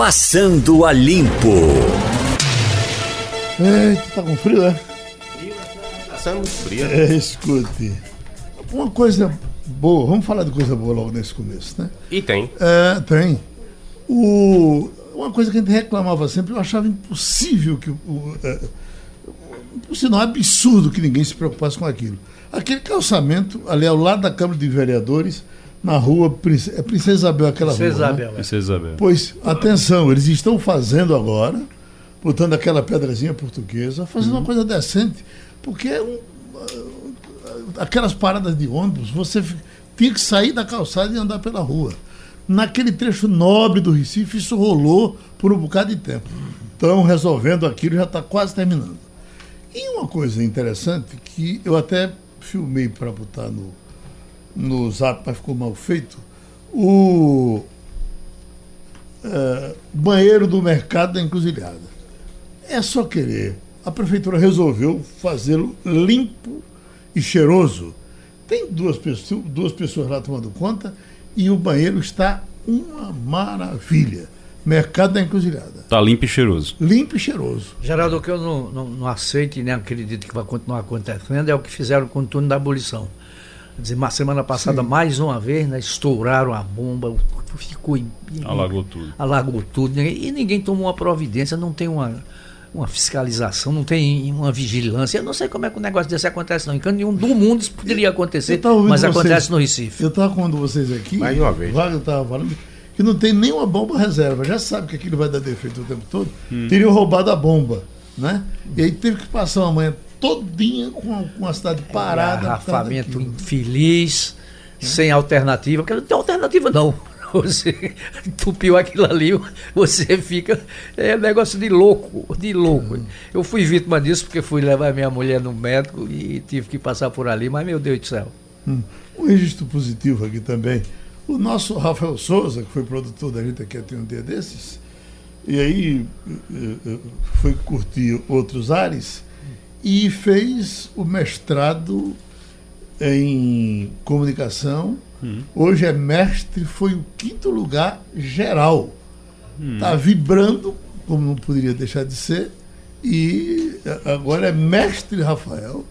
Passando a Limpo. Eita, tá com frio, é? Passando frio. É, escute. Uma coisa boa, vamos falar de coisa boa logo nesse começo, né? E tem. É, tem. O, uma coisa que a gente reclamava sempre, eu achava impossível que o. é, por sinal, absurdo que ninguém se preocupasse com aquilo. Aquele calçamento ali ao lado da Câmara de Vereadores, na rua é Princesa Isabel, aquela Princesa rua. né? Isabel, é. Princesa Isabel. Pois, atenção, eles estão fazendo agora, botando aquela pedrazinha portuguesa, fazendo uma coisa decente, porque é um, ah, aquelas paradas de ônibus, você tinha que sair da calçada e andar pela rua. Naquele trecho nobre do Recife, isso rolou por um bocado de tempo. Estão resolvendo aquilo, já está quase terminando. E uma coisa interessante que eu até filmei para botar no, no zap, mas ficou mal feito. O eh, banheiro do mercado da encruzilhada. É só querer. A prefeitura resolveu fazê-lo limpo e cheiroso. Tem duas pessoas, duas pessoas lá tomando conta e o banheiro está uma maravilha. Mercado da encruzilhada. Tá limpo e cheiroso. Limpo e cheiroso. Geraldo, o que eu não, não, não aceito e nem acredito que vai continuar acontecendo é o que fizeram com o turno da abolição. Quer dizer, na semana passada, mais uma vez, né, estouraram a bomba, ficou. em- Alagou tudo. alagou tudo e ninguém tomou uma providência, não tem uma, uma fiscalização, não tem uma vigilância. Eu não sei como é que um negócio desse acontece, não. Em canto nenhum do mundo isso poderia acontecer, Eu mas vocês. acontece no Recife. Eu estava com vocês aqui. Mais uma vez. Wagner estava falando que não tem nenhuma bomba reserva. Já sabe que aquilo vai dar defeito o tempo todo. Hum. Teriam roubado a bomba. Né? E aí teve que passar uma manhã todinha com com a cidade parada. daquilo. infeliz, sem alternativa, porque não tem alternativa não. Você entupiu aquilo ali, você fica. É negócio de louco, de louco. Eu fui vítima disso porque fui levar minha mulher no médico e tive que passar por ali, mas meu Deus do céu. Hum. Um registro positivo aqui também. O nosso Rafael Souza, que foi produtor da gente aqui até um dia desses, e aí eh, eh, foi curtir outros ares e fez o mestrado em comunicação. Hoje é mestre, foi o quinto lugar geral. Está vibrando, como não poderia deixar de ser, e a- agora é mestre Rafael.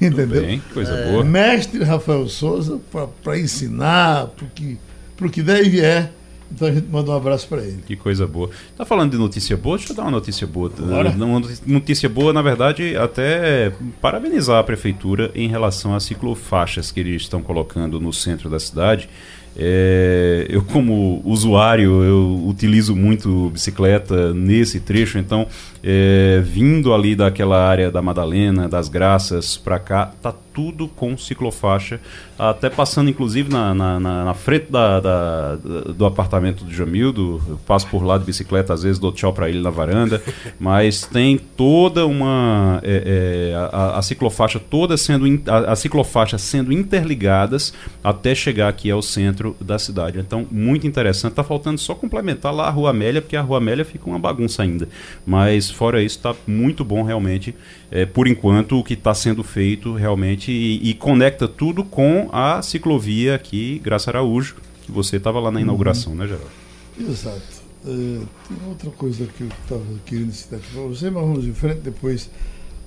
Entendeu? Bem, coisa boa. Mestre Rafael Souza para ensinar para que, pro que der e vier. Então a gente manda um abraço para ele. Que coisa boa. Tá falando de notícia boa? Deixa eu dar uma notícia boa. Bora. Uma notícia boa, na verdade, até parabenizar a prefeitura em relação às ciclofaixas que eles estão colocando no centro da cidade. É, eu, como usuário, eu utilizo muito bicicleta nesse trecho, então, é, vindo ali daquela área da Madalena, das Graças para cá, tá tudo com ciclofaixa, até passando inclusive na, na, na- na frente da, da- do apartamento do Jamildo, eu passo por lá de bicicleta, às vezes dou tchau para ele na varanda, mas tem toda uma é, é, a, a- ciclofaixa toda sendo a, a ciclofaixa sendo interligadas até chegar aqui ao centro da cidade. Então muito interessante. Tá faltando só complementar lá a Rua Amélia, porque a Rua Amélia fica uma bagunça ainda. Mas fora isso tá muito bom realmente. É, por enquanto o que está sendo feito realmente e, e conecta tudo com a ciclovia aqui, Graça Araújo, que você estava lá na inauguração, né, Geraldo? Exato. Eh, tem outra coisa que eu estava querendo citar para você, mas vamos em frente, depois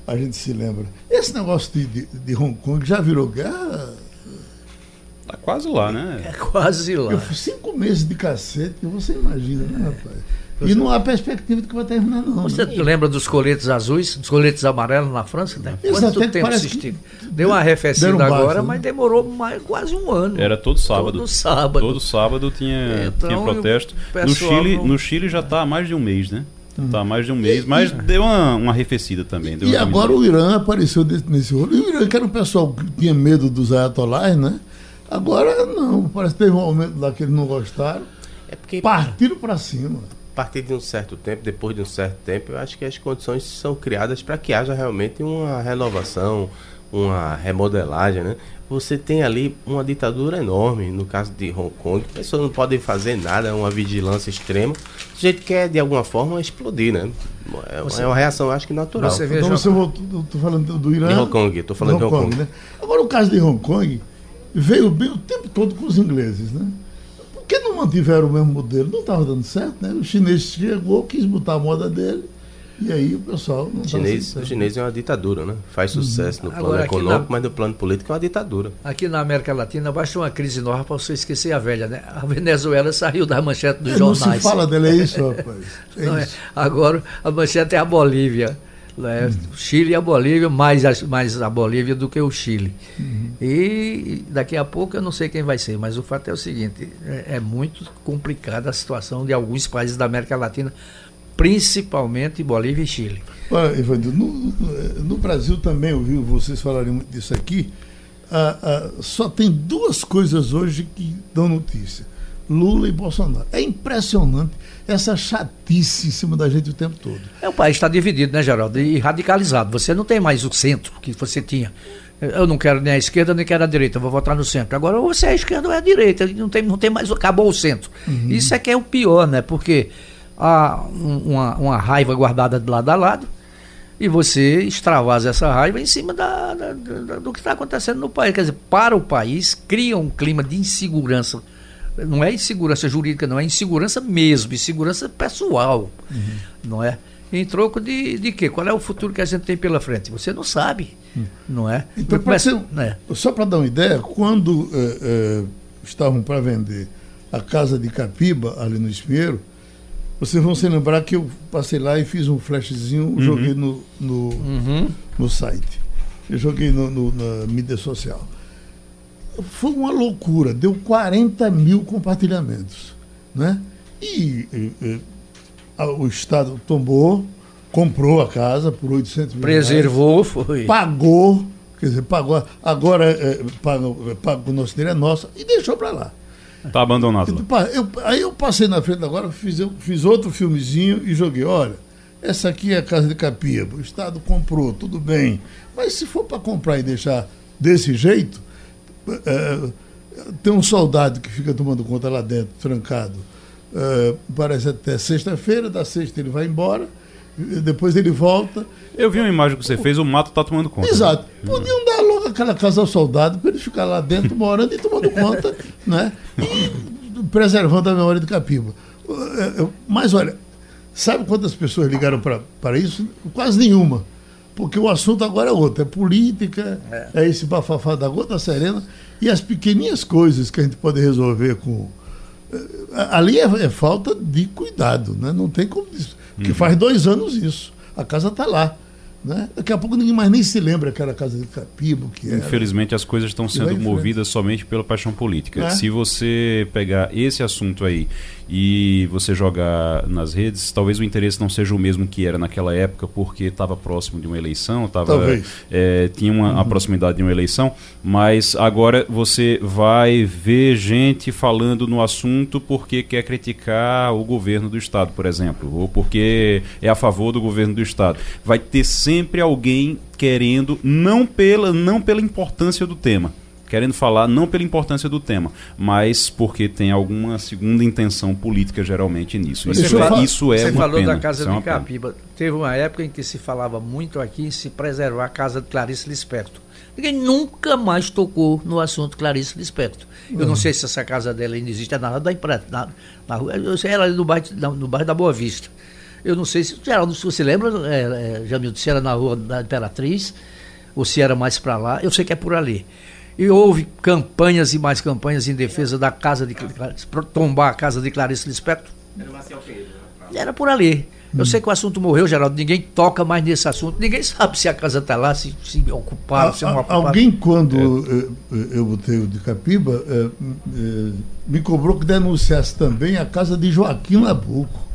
a gente se lembra. Esse negócio de, de, de Hong Kong já virou guerra? Tá quase lá, né? É quase lá. Eu fui cinco meses de cacete, você imagina, né, rapaz? E não há perspectiva de que vai terminar, não. Você né? lembra dos coletes azuis, dos coletes amarelos na França? Né? Quanto é que tempo que estica? Deu uma arrefecida baixa, agora, né? mas demorou mais, quase um ano. Era todo sábado. Todo sábado. Todo sábado tinha, Então, tinha protesto. o No Chile, não- no Chile já está há mais de um mês, né? Tá há mais de um mês, mas deu uma, uma arrefecida também. deu E uma agora o Irã apareceu nesse rolo. E o Irã, que era um pessoal que tinha medo dos ayatolás, né? Agora não, parece que teve um aumento lá que eles não gostaram. É porque Partiram para cima. a partir de um certo tempo, depois de um certo tempo, eu acho que as condições são criadas para que haja realmente uma renovação, uma remodelagem, né? Você tem ali uma ditadura enorme, no caso de Hong Kong, pessoas não podem fazer nada, uma vigilância extrema. O jeito quer, de alguma forma, explodir, né? É uma, é uma reação, acho que natural. Você vê- Então você voltou, tô falando do Irã. De Hong Kong, tô falando de Hong Kong. né? Agora o caso de Hong Kong veio bem o tempo todo com os ingleses, né? Por que não mantiveram o mesmo modelo, não estava dando certo, né? O chinês chegou, quis botar a moda dele, e aí o pessoal não o chinês, o chinês é uma ditadura, né? Faz uhum. sucesso no plano Agora, econômico, na, mas no plano político é uma ditadura. Aqui na América Latina basta uma crise nova para você esquecer a velha, né? A Venezuela saiu da manchete dos é, jornais. Não se fala dela, é isso, rapaz. É não, é? isso. Agora a manchete é a Bolívia. Né? Uhum. Chile e a Bolívia, mais a, mais a Bolívia do que o Chile. Uhum. E daqui a pouco eu não sei quem vai ser, mas o fato é o seguinte: é, é muito complicada a situação de alguns países da América Latina, principalmente Bolívia e Chile. Olha, Evandro, no, no, Brasil também ouvi vocês falarem muito disso aqui. Ah, ah, só tem duas coisas hoje que dão notícia: Lula e Bolsonaro. É impressionante essa chatice em cima da gente o tempo todo. É, o país está dividido, né, Geraldo? E radicalizado. Você não tem mais o centro que você tinha. Eu não quero nem a esquerda nem quero a direita, vou votar no centro. Agora, ou você é a esquerda ou é a direita, não tem, não tem mais, acabou o centro. Uhum. Isso é que é o pior, né? Porque há uma, uma raiva guardada de lado a lado e você extravasa essa raiva em cima da, da, da, do que está acontecendo no país. Quer dizer, para o país, cria um clima de insegurança não é insegurança jurídica, não é insegurança mesmo, insegurança pessoal, uhum. não é? Em troco de, de quê? Qual é o futuro que a gente tem pela frente? Você não sabe, uhum. não é? Então, começa, né? Só para dar uma ideia, quando é, é, estavam para vender a casa de Capiba, ali no Espinheiro, vocês vão se lembrar que eu passei lá e fiz um flashzinho, uhum. joguei no, no, uhum. no site. Eu joguei no, no, na mídia social foi uma loucura, deu 40 mil compartilhamentos. Né? E, e, e a, o Estado tombou, comprou a casa por 800 mil Preservou, reais, foi. Pagou, quer dizer, pagou, agora é, paga, paga, o nosso dinheiro é nosso e deixou para lá. Está abandonado. Eu, aí eu passei na frente agora, fiz, eu, fiz outro filmezinho e joguei, olha, essa aqui é a casa de Capiba, o Estado comprou, tudo bem. Mas se for para comprar e deixar desse jeito, é, tem um soldado que fica tomando conta lá dentro, trancado. É, parece até sexta-feira, da sexta ele vai embora, depois ele volta. Eu vi uma imagem que você fez, o mato está tomando conta. Exato. Né? Podiam dar logo aquela casa ao soldado para ele ficar lá dentro, morando e tomando conta, né? E preservando a memória do Capiba. É, mas olha, sabe quantas pessoas ligaram para isso? Quase nenhuma porque o assunto agora é outro, é política, é, é esse bafafá da gota serena e as pequeninhas coisas que a gente pode resolver com. Eh, ali é, é falta de cuidado, né? não tem como. Porque uhum. faz dois anos isso. A casa está lá. Né? Daqui a pouco ninguém mais nem se lembra que era a casa de Capibo. Que era. Infelizmente as coisas estão sendo movidas somente pela paixão política. É. Se você pegar esse assunto aí e você jogar nas redes, talvez o interesse não seja o mesmo que era naquela época, porque estava próximo de uma eleição, tava, é, tinha uma, uhum. proximidade de uma eleição, mas agora você vai ver gente falando no assunto porque quer criticar o governo do Estado, por exemplo, ou porque é a favor do governo do Estado. Vai ter sempre alguém querendo, não pela, não pela importância do tema querendo falar não pela importância do tema, mas porque tem alguma segunda intenção política geralmente nisso. Isso, você é, fala, isso é Você falou pena, da Casa é de Capiba. Pena. Teve uma época em que se falava muito aqui em se preservar a Casa de Clarice Lispector. Ninguém nunca mais tocou no assunto Clarice Lispector. Eu não uhum. sei se essa casa dela ainda existe, é na, da na, na rua. Eu sei ela ali no bairro, no bairro da Boa Vista. Eu não sei se, Geraldo, se você lembra, é, é, Jamil, se era na rua da Imperatriz, ou se era mais para lá, eu sei que é por ali. E houve campanhas e mais campanhas em defesa da casa de Clarice, para tombar a casa de Clarice Lispector. Era Marcel Pedro. Né? Era por ali. Eu hum. sei que o assunto morreu, Geraldo. Ninguém toca mais nesse assunto. Ninguém sabe se a casa está lá, se, se ocuparam, se não ocuparam. Alguém, quando é. eu, eu botei o de Capiba, é, é, me cobrou que denunciasse também a casa de Joaquim Nabuco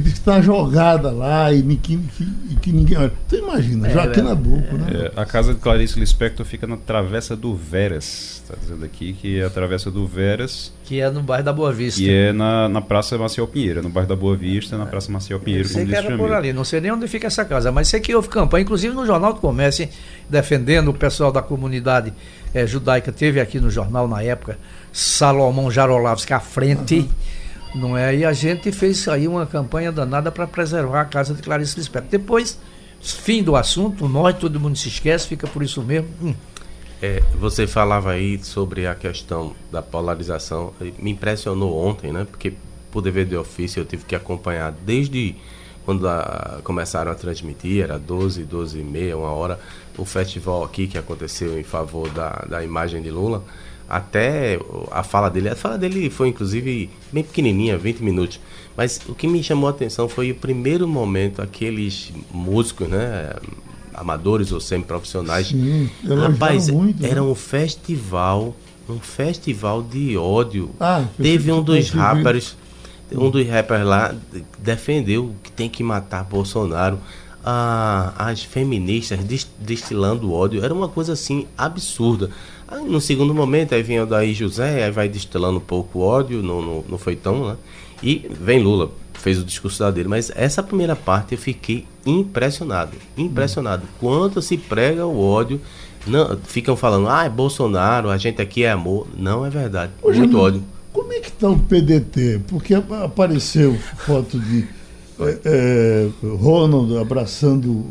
que está jogada lá e que, que, que ninguém. Olha, tu imagina, é, Joaquim é, Nabuco, é, né? É, a casa de Clarice Lispector fica na Travessa do Veras. Está dizendo aqui que é a Travessa do Veras. Que é no bairro da Boa Vista. Que é na, na Praça Maciel Pinheiro, no bairro da Boa Vista, na é. Praça Maciel Pinheiro. Eu sei que era por ali, não sei nem onde fica essa casa, mas sei que houve campanha, inclusive no Jornal do Comércio, defendendo o pessoal da comunidade é, judaica. Teve aqui no jornal na época Salomão Jarolavski à frente. Uhum não é? E a gente fez aí uma campanha danada para preservar a casa de Clarice Lispector. Depois, fim do assunto, nós, todo mundo se esquece, fica por isso mesmo. Hum. É, você falava aí sobre a questão da polarização. Me impressionou ontem, né? Porque por dever de ofício eu tive que acompanhar desde quando a, começaram a transmitir, era 12, 12 e meia, uma hora, o festival aqui que aconteceu em favor da, da imagem de Lula, até a fala dele, a fala dele foi inclusive bem pequenininha, 20 minutos, mas o que me chamou a atenção foi o primeiro momento, aqueles músicos, né, amadores ou semi-profissionais, rapaz, muito, né? era um festival, um festival de ódio, ah, teve um dos rappers um dos rappers lá defendeu que tem que matar Bolsonaro. Ah, as feministas destilando ódio. Era uma coisa assim absurda. Aí, no segundo momento, aí vem o daí José, aí vai destilando um pouco ódio no, no, no feitão, né? E vem Lula, fez o discurso dele. Mas essa primeira parte eu fiquei impressionado. Impressionado. Hum. Quanto se prega o ódio. Não, ficam falando, ah, é Bolsonaro, a gente aqui é amor. Não é verdade. Hoje Muito ódio. Como é que está o PDT? Porque apareceu foto de é, é, Ronald abraçando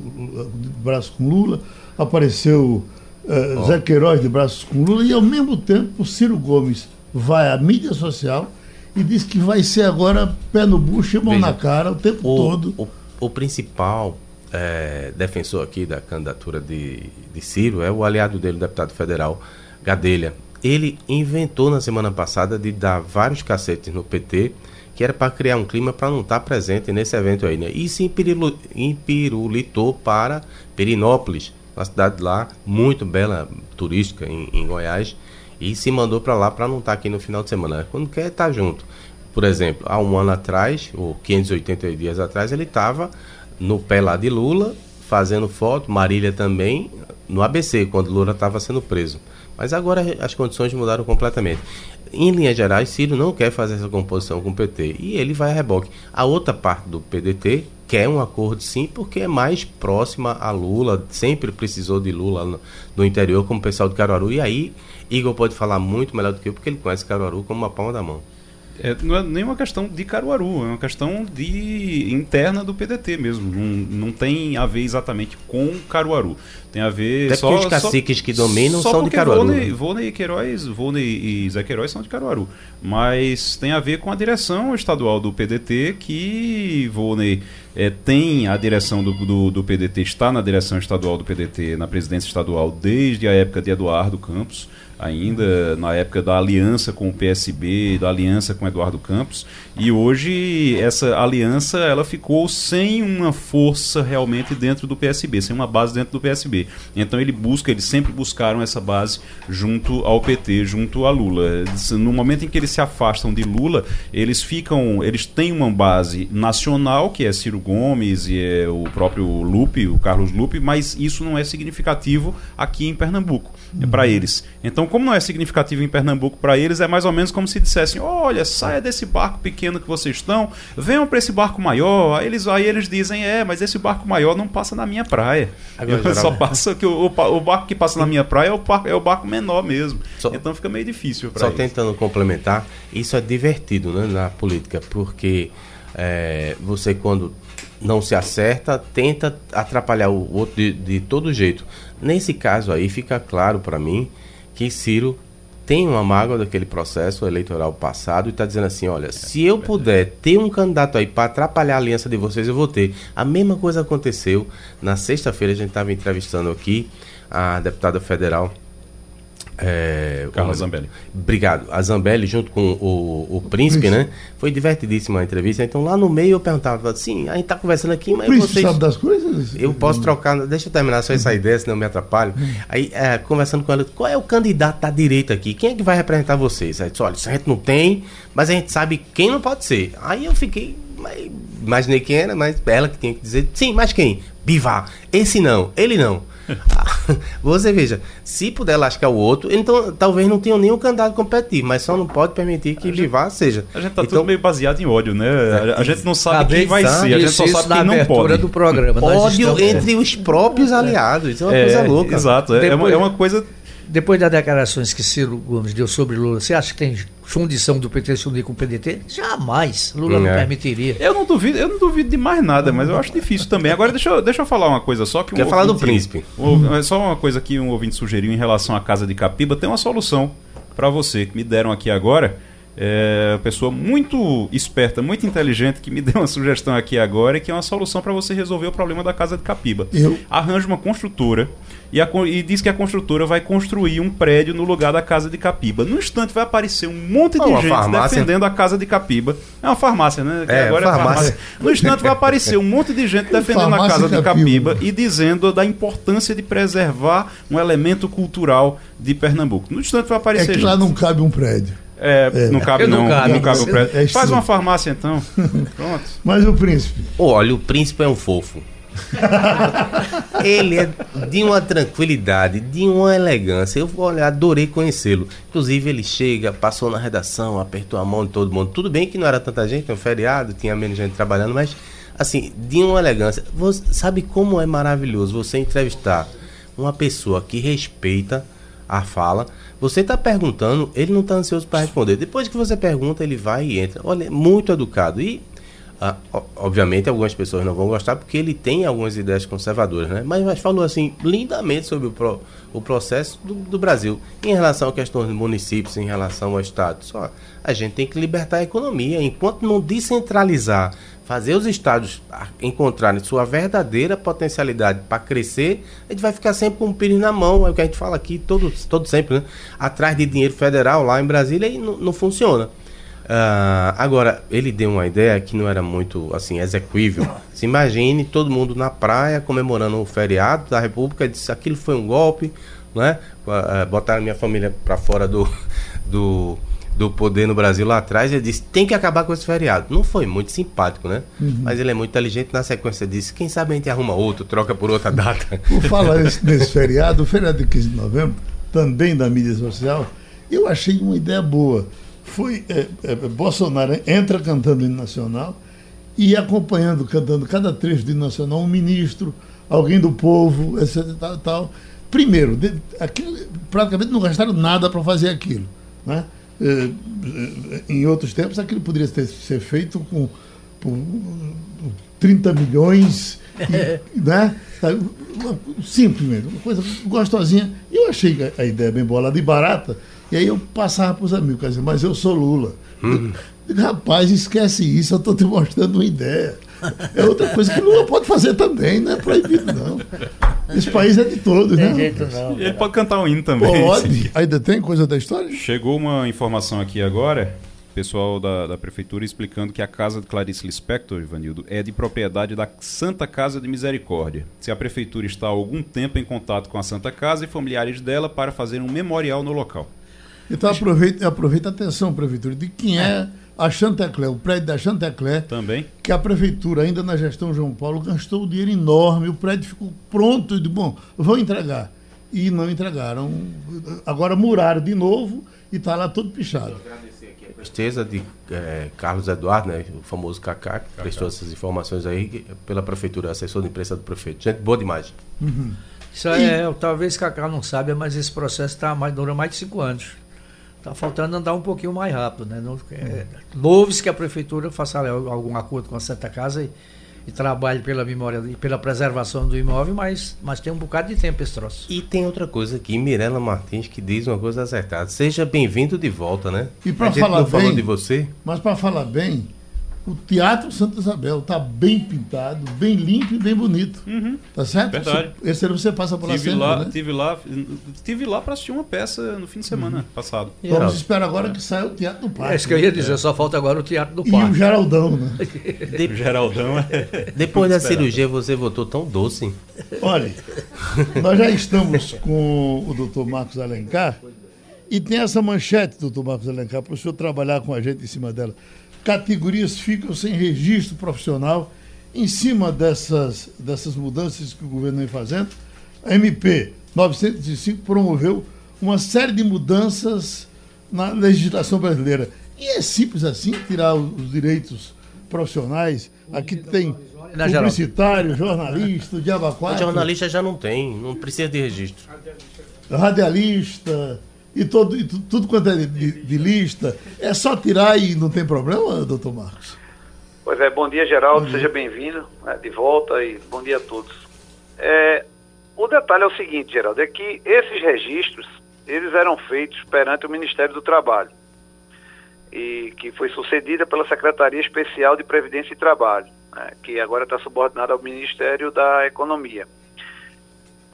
braço com Lula, apareceu é, oh. Zé Queiroz de braços com Lula, e ao mesmo tempo o Ciro Gomes vai à mídia social e diz que vai ser agora pé no bucho e mão Veja, na cara o tempo o, todo. O, o principal é, defensor aqui da candidatura de, de Ciro é o aliado dele, o deputado federal Gadelha ele inventou na semana passada de dar vários cacetes no PT, que era para criar um clima para não estar tá presente nesse evento aí, né? E se empirulitou para Perinópolis, uma cidade lá muito bela, turística, em, em Goiás, e se mandou para lá para não estar tá aqui no final de semana. Quando quer estar tá junto. Por exemplo, há um ano atrás, ou 580 dias atrás, ele estava no pé lá de Lula, fazendo foto, Marília também, no ABC, quando Lula estava sendo preso. Mas agora as condições mudaram completamente. Em linhas gerais, Ciro não quer fazer essa composição com o PT e ele vai a reboque. A outra parte do PDT quer um acordo sim, porque é mais próxima a Lula, sempre precisou de Lula no, interior, como o pessoal de Caruaru. E aí, Igor pode falar muito melhor do que eu, porque ele conhece Caruaru como uma palma da mão. É, não é nem uma questão de Caruaru, é uma questão de interna do PDT mesmo. Não, não tem a ver exatamente com Caruaru. Tem a ver. Até só, os caciques só, que dominam são de Caruaru. Volney, Volney Queiroz, Volney e Zé Queiroz são de Caruaru. Mas tem a ver com a direção estadual do PDT, que Volney é, tem a direção do, do, do, PDT, está na direção estadual do PDT, na presidência estadual, desde a época de Eduardo Campos ainda na época da aliança com o PSB, da aliança com Eduardo Campos, e hoje essa aliança ela ficou sem uma força realmente dentro do PSB, sem uma base dentro do PSB. Então ele busca, eles sempre buscaram essa base junto ao PT, junto a Lula. No momento em que eles se afastam de Lula, eles ficam, eles têm uma base nacional, que é Ciro Gomes e é o próprio Lupe, o Carlos Lupe, mas isso não é significativo aqui em Pernambuco, é para eles. Então então, como não é significativo em Pernambuco para eles, é mais ou menos como se dissessem: olha, saia desse barco pequeno que vocês estão, venham para esse barco maior. Aí eles, aí eles dizem: é, mas esse barco maior não passa na minha praia. Agora, só passa que o, o, barco que passa na minha praia é o, é o barco menor mesmo. Só, então fica meio difícil para Só eles. tentando complementar, isso é divertido né, na política, porque é, você quando não se acerta, tenta atrapalhar o outro de, de todo jeito. Nesse caso aí, fica claro para mim que Ciro tem uma mágoa daquele processo eleitoral passado e está dizendo assim: olha, se eu puder ter um candidato aí para atrapalhar a aliança de vocês, eu vou ter. A mesma coisa aconteceu na sexta-feira, a gente estava entrevistando aqui a deputada federal é, Carla Zambelli. Obrigado. A Zambelli, junto com o, o Príncipe, né? Foi divertidíssima a entrevista. Então, lá no meio, eu perguntava assim: a gente tá conversando aqui, mas. O Príncipe vocês... sabe das coisas? Eu posso trocar. Deixa eu terminar só essa ideia, senão eu me atrapalho. Aí, é, conversando com ela, qual é o candidato da direita aqui? Quem é que vai representar vocês? Aí disse: olha, isso a gente não tem, mas a gente sabe quem não pode ser. Aí eu fiquei. Imaginei quem era, mas ela que tinha que dizer: sim, mas quem? Bivar. Esse não, ele não. Você veja, se puder lascar o outro, então talvez não tenha nenhum candidato competitivo, mas só não pode permitir que Bivar seja. A gente tá então, tudo meio baseado em ódio, né? A, a gente não sabe quem vai ser, a gente só sabe quem não pode. do programa. Ódio entre os próprios aliados, isso é uma é, coisa louca. Exato, é, é Depois... é uma coisa depois das declarações que Ciro Gomes deu sobre Lula, você acha que tem fundição do PT se unir com o PDT? Jamais. Lula não É. permitiria. Eu não duvido, eu não duvido de mais nada, mas eu acho difícil também. Agora deixa eu, deixa eu falar uma coisa só que um Quer falar do ouvinte- príncipe? um- é só uma coisa que um ouvinte sugeriu em relação à casa de Capiba, tem uma solução para você que me deram aqui agora. É, uma pessoa muito esperta, muito inteligente que me deu uma sugestão aqui agora, que é uma solução para você resolver o problema da casa de Capiba. Eu- Arranja uma construtora e, a e diz que a construtora vai construir um prédio no lugar da casa de Capiba. No instante vai aparecer um monte de Uma gente farmácia. defendendo a casa de Capiba. É uma farmácia, né? Que É, agora é farmácia. farmácia. No instante vai aparecer um monte de gente defendendo a casa de Capiba. Capiba e dizendo da importância de preservar um elemento cultural de Pernambuco. No instante vai É aparecer que lá gente. não cabe um prédio. É, não cabe Não não, cabe. não cabe o prédio. É Faz uma farmácia então. Pronto. Mas o príncipe, Olha, o príncipe é um fofo. Ele é de uma tranquilidade, de uma elegância. Eu olha, adorei conhecê-lo. Inclusive, ele chega, passou na redação, apertou a mão de todo mundo. Tudo bem que não era tanta gente, é um feriado, tinha menos gente trabalhando, mas assim, de uma elegância. Você sabe como é maravilhoso você entrevistar uma pessoa que respeita a fala. Você está perguntando, ele não está ansioso para responder. Depois que você pergunta, ele vai e entra. Olha, muito educado. E ah, obviamente algumas pessoas não vão gostar porque ele tem algumas ideias conservadoras, né? Mas, mas falou assim lindamente sobre o, pro- o processo do, do Brasil em relação a questões de municípios, em relação ao Estado. Só a gente tem que libertar a economia. Enquanto não descentralizar, fazer os estados encontrarem sua verdadeira potencialidade para crescer, a gente vai ficar sempre com o pires na mão. É o que a gente fala aqui todo, todo sempre, né? Atrás de dinheiro federal lá em Brasília e não, não funciona. Ah, agora, ele deu uma ideia que não era muito assim execuível. Se imagine todo mundo na praia comemorando o feriado da República, disse aquilo foi um golpe, né? Ah, botaram minha família para fora do, do, do poder no Brasil lá atrás. Ele disse: tem que acabar com esse feriado. Não foi muito simpático, né? Mas ele é muito inteligente. Na sequência, disse: quem sabe a gente arruma outro, troca por outra data. por falar nesse feriado, o feriado de 15 de novembro, também da mídia social, eu achei uma ideia boa. Foi é, é, Bolsonaro entra cantando hino nacional e acompanhando, cantando cada trecho do hino nacional, um ministro, alguém do povo, etc. Tal, tal. Primeiro, de, aquilo, praticamente não gastaram nada para fazer aquilo. Né? É, é, em outros tempos, aquilo poderia ter, ser feito com, por 30 milhões, e, né? Sabe? Uma- coisa gostosinha. Eu achei a- a ideia bem bolada e barata. E aí eu passava para os amigos, quer dizer, mas eu sou Lula. Eu digo, Rapaz, esquece isso, eu estou te mostrando uma ideia. É outra coisa que Lula pode fazer também, não é proibido, não. Esse país é de todos, né? não. E ele pode cantar um hino também. Pode. Ainda tem coisa da história? Chegou uma informação aqui agora, pessoal da, da prefeitura explicando que a casa de Clarice Lispector, Ivanildo, é de propriedade da Santa Casa de Misericórdia. Se a prefeitura está há algum tempo em contato com a Santa Casa e familiares dela para fazer um memorial no local. Então aproveita, aproveita a atenção, prefeitura, de quem é a Chantecler, o prédio da Chantecler, Também. que a prefeitura, ainda na gestão João Paulo, gastou um dinheiro enorme, o prédio ficou pronto e de bom, vão entregar. E não entregaram. Agora muraram de novo e está lá todo pichado. agradecer aqui a presteza de eh, Carlos Eduardo, né, o famoso Kaká, que prestou essas informações aí pela prefeitura, assessor de imprensa do prefeito. Gente boa demais. Isso é, talvez Cacá não saiba, mas esse processo tá mais, dura mais de cinco anos. Está faltando andar um pouquinho mais rápido. Né? Não, é, Louve-se que a prefeitura faça algum acordo com a Santa Casa e, e trabalhe pela memória e pela preservação do imóvel, mas, mas tem um bocado de tempo esse troço. E tem outra coisa aqui, Mirela Martins, que diz uma coisa acertada. Seja bem-vindo de volta, né? E pra a gente falar não falou bem- de você. Mas para falar bem, o Teatro Santa Isabel está bem pintado, bem limpo e bem bonito. Tá certo? Verdade. Esse aí você passa por lá Tive sempre, lá, né? tive lá, tive lá para assistir uma peça no fim de semana passado. Vamos Geraldo. esperar agora que saia o Teatro do Parque. É isso que eu ia dizer, só falta agora o Teatro do E o Parque. Geraldão, né? De- Geraldão é. Depois da cirurgia você voltou tão doce. Olha, nós já estamos com o doutor Marcos Alencar e tem essa manchete, doutor Marcos Alencar, para o senhor trabalhar com a gente em cima dela. Categorias ficam sem registro profissional em cima dessas, dessas mudanças que o governo vem fazendo. A MP 905 promoveu uma série de mudanças na legislação brasileira. E é simples assim tirar os os direitos profissionais. Aqui tem geral. publicitário, jornalista, o Diaba O 4, jornalista já não tem, não precisa de registro. radialista, e, todo, e tudo quanto é de, de, lista, é só tirar e não tem problema, doutor Marcos? Pois é, bom dia, Geraldo, bom dia. seja bem-vindo né, de volta e bom dia a todos. É, o detalhe é o seguinte, Geraldo, é que esses registros, eles eram feitos perante o Ministério do Trabalho, e que foi sucedida pela Secretaria Especial de Previdência e Trabalho, né, que agora está subordinada ao Ministério da Economia.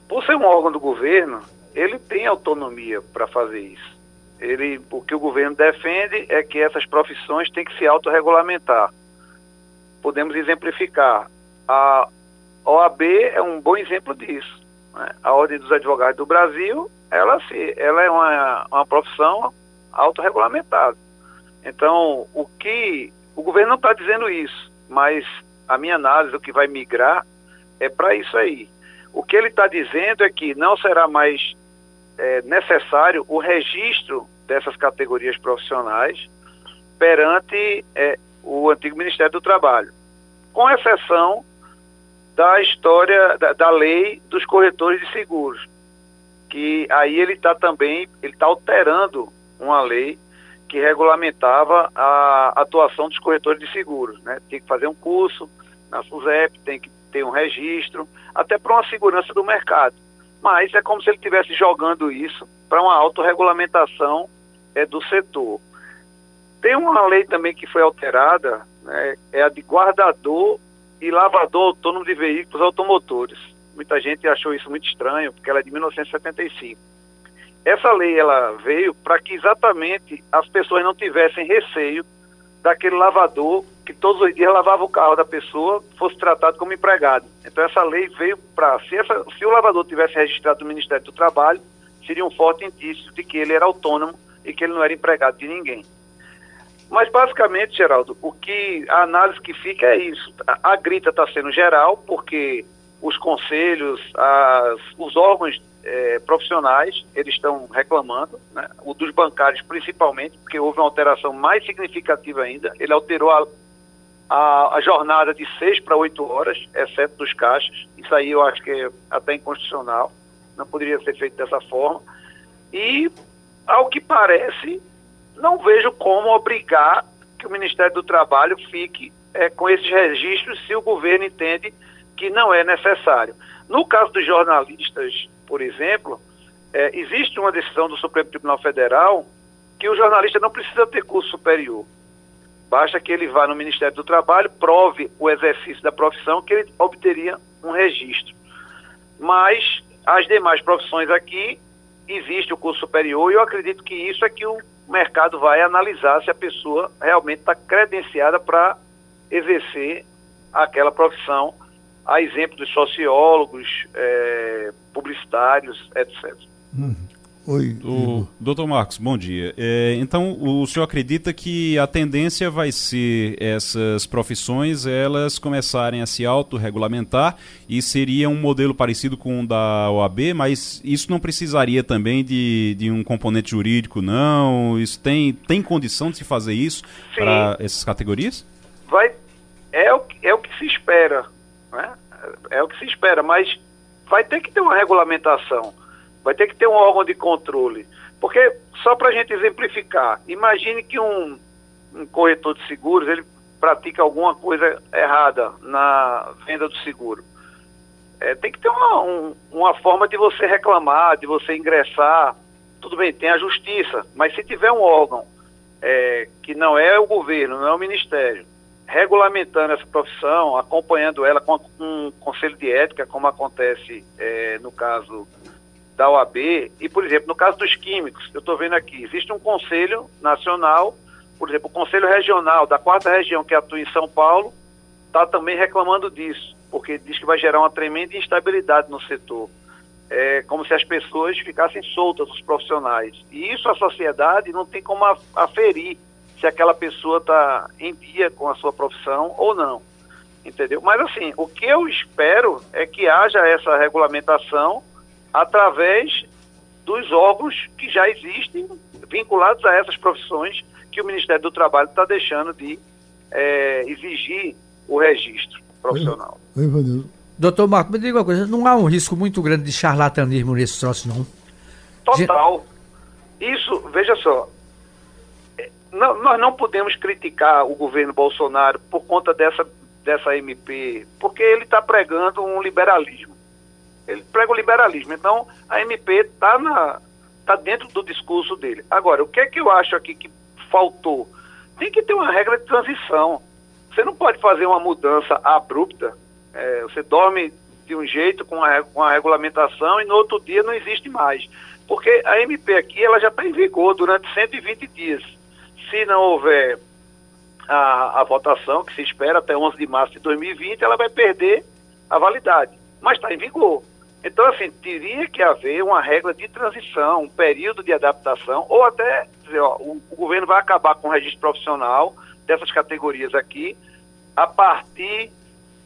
Por ser um órgão do governo, ele tem autonomia para fazer isso. Ele, o que o governo defende é que essas profissões têm que se autorregulamentar. Podemos exemplificar. A OAB é um bom exemplo disso. Né? A Ordem dos Advogados do Brasil, ela, se, ela é uma, uma profissão autorregulamentada. Então, o que o governo não está dizendo isso, mas a minha análise, o que vai migrar, é para isso aí. O que ele está dizendo é que não será mais é, necessário o registro dessas categorias profissionais perante é, o antigo Ministério do Trabalho, com exceção da história da, da lei dos corretores de seguros, que aí ele está também ele está alterando uma lei que regulamentava a atuação dos corretores de seguros, né? Tem que fazer um curso na SUSEP, tem que ter um registro, até para uma segurança do mercado. Mas é como se ele estivesse jogando isso para uma autorregulamentação é, do setor. Tem uma lei também que foi alterada, né, é a de guardador e lavador autônomo de veículos automotores. Muita gente achou isso muito estranho, porque ela é de 1975. Essa lei ela veio para que exatamente as pessoas não tivessem receio daquele lavador que todos os dias lavava o carro da pessoa fosse tratado como empregado. Então essa lei veio para se, se o lavador tivesse registrado no Ministério do Trabalho, seria um forte indício de que ele era autônomo e que ele não era empregado de ninguém. Mas basicamente, Geraldo, o que a análise que fica é isso. A, a grita está sendo geral porque os conselhos, as, os órgãos é, profissionais, eles estão reclamando, né? o dos bancários principalmente, porque houve uma alteração mais significativa ainda, ele alterou a, a, a jornada de seis para oito horas, exceto dos caixas, isso aí eu acho que é até inconstitucional, não poderia ser feito dessa forma, e ao que parece, não vejo como obrigar que o Ministério do Trabalho fique é, com esses registros se o governo entende que não é necessário. No caso dos jornalistas, por exemplo, é, existe uma decisão do Supremo Tribunal Federal que o jornalista não precisa ter curso superior. Basta que ele vá no Ministério do Trabalho, prove o exercício da profissão, que ele obteria um registro. Mas as demais profissões aqui, existe o curso superior e eu acredito que isso é que o mercado vai analisar se a pessoa realmente está credenciada para exercer aquela profissão a exemplo dos sociólogos, é, publicitários, etc. Hum. Oi, o, doutor Marcos, bom dia. É, então, o senhor acredita que a tendência vai ser essas profissões elas começarem a se autorregulamentar e seria um modelo parecido com o da OAB, mas isso não precisaria também de, de um componente jurídico, não? Isso tem, tem condição de se fazer isso para essas categorias? Vai, é, o, é o que se espera né? É o que se espera, mas vai ter que ter uma regulamentação, vai ter que ter um órgão de controle. Porque, só para a gente exemplificar, imagine que um, um corretor de seguros ele pratica alguma coisa errada na venda do seguro. É, tem que ter uma, um, uma forma de você reclamar, de você ingressar. Tudo bem, tem a justiça, mas se tiver um órgão é, que não é o governo, não é o ministério, regulamentando essa profissão, acompanhando ela com um conselho de ética, como acontece é, no caso da OAB, e, por exemplo, no caso dos químicos, eu estou vendo aqui, existe um conselho nacional, por exemplo, o conselho regional da quarta região, que atua em São Paulo, está também reclamando disso, porque diz que vai gerar uma tremenda instabilidade no setor. É como se as pessoas ficassem soltas, os profissionais. E isso a sociedade não tem como aferir se aquela pessoa está em dia com a sua profissão ou não. Entendeu? Mas assim, o que eu espero é que haja essa regulamentação através dos órgãos que já existem vinculados a essas profissões que o Ministério do Trabalho está deixando de é, exigir o registro profissional. Oi, Doutor Marco, me diga uma coisa, não há um risco muito grande de charlatanismo nesse troço, não? Total. Isso, veja só, é, não, nós não podemos criticar o governo Bolsonaro por conta dessa, dessa MP, porque ele está pregando um liberalismo. Ele prega o liberalismo. Então, a MP está tá dentro do discurso dele. Agora, o que é que eu acho aqui que faltou? Tem que ter uma regra de transição. Você não pode fazer uma mudança abrupta. É, você dorme de um jeito com a, com a regulamentação e no outro dia não existe mais. Porque a MP aqui ela já está em vigor durante 120 dias. Se não houver a, a votação, que se espera até 11 de março de 2020, ela vai perder a validade. Mas está em vigor. Então, assim, teria que haver uma regra de transição, um período de adaptação, ou até dizer, ó, o, o governo vai acabar com o registro profissional dessas categorias aqui a partir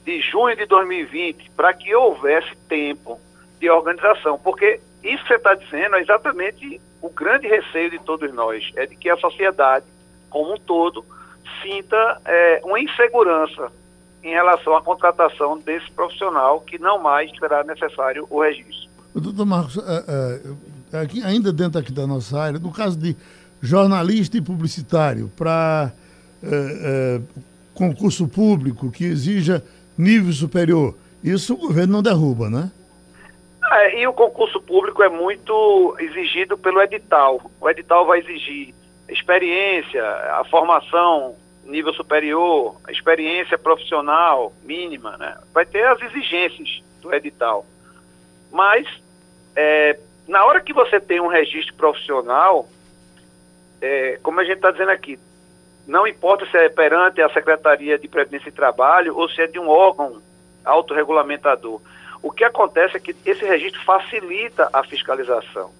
de junho de 2020, para que houvesse tempo de organização, porque isso que você está dizendo é exatamente o grande receio de todos nós, é de que a sociedade, como um todo, sinta é, uma insegurança em relação à contratação desse profissional que não mais será necessário o registro. Doutor Marcos, é, é, aqui, ainda dentro aqui da nossa área, no caso de jornalista e publicitário para é, concurso público que exija nível superior, isso o governo não derruba, né? É, e o concurso público é muito exigido pelo edital. O edital vai exigir experiência, a formação nível superior, experiência profissional mínima, né? Vai ter as exigências do edital. Mas, é, na hora que você tem um registro profissional, é, como a gente está dizendo aqui, não importa se é perante a Secretaria de Previdência e Trabalho ou se é de um órgão autorregulamentador. O que acontece é que esse registro facilita a fiscalização.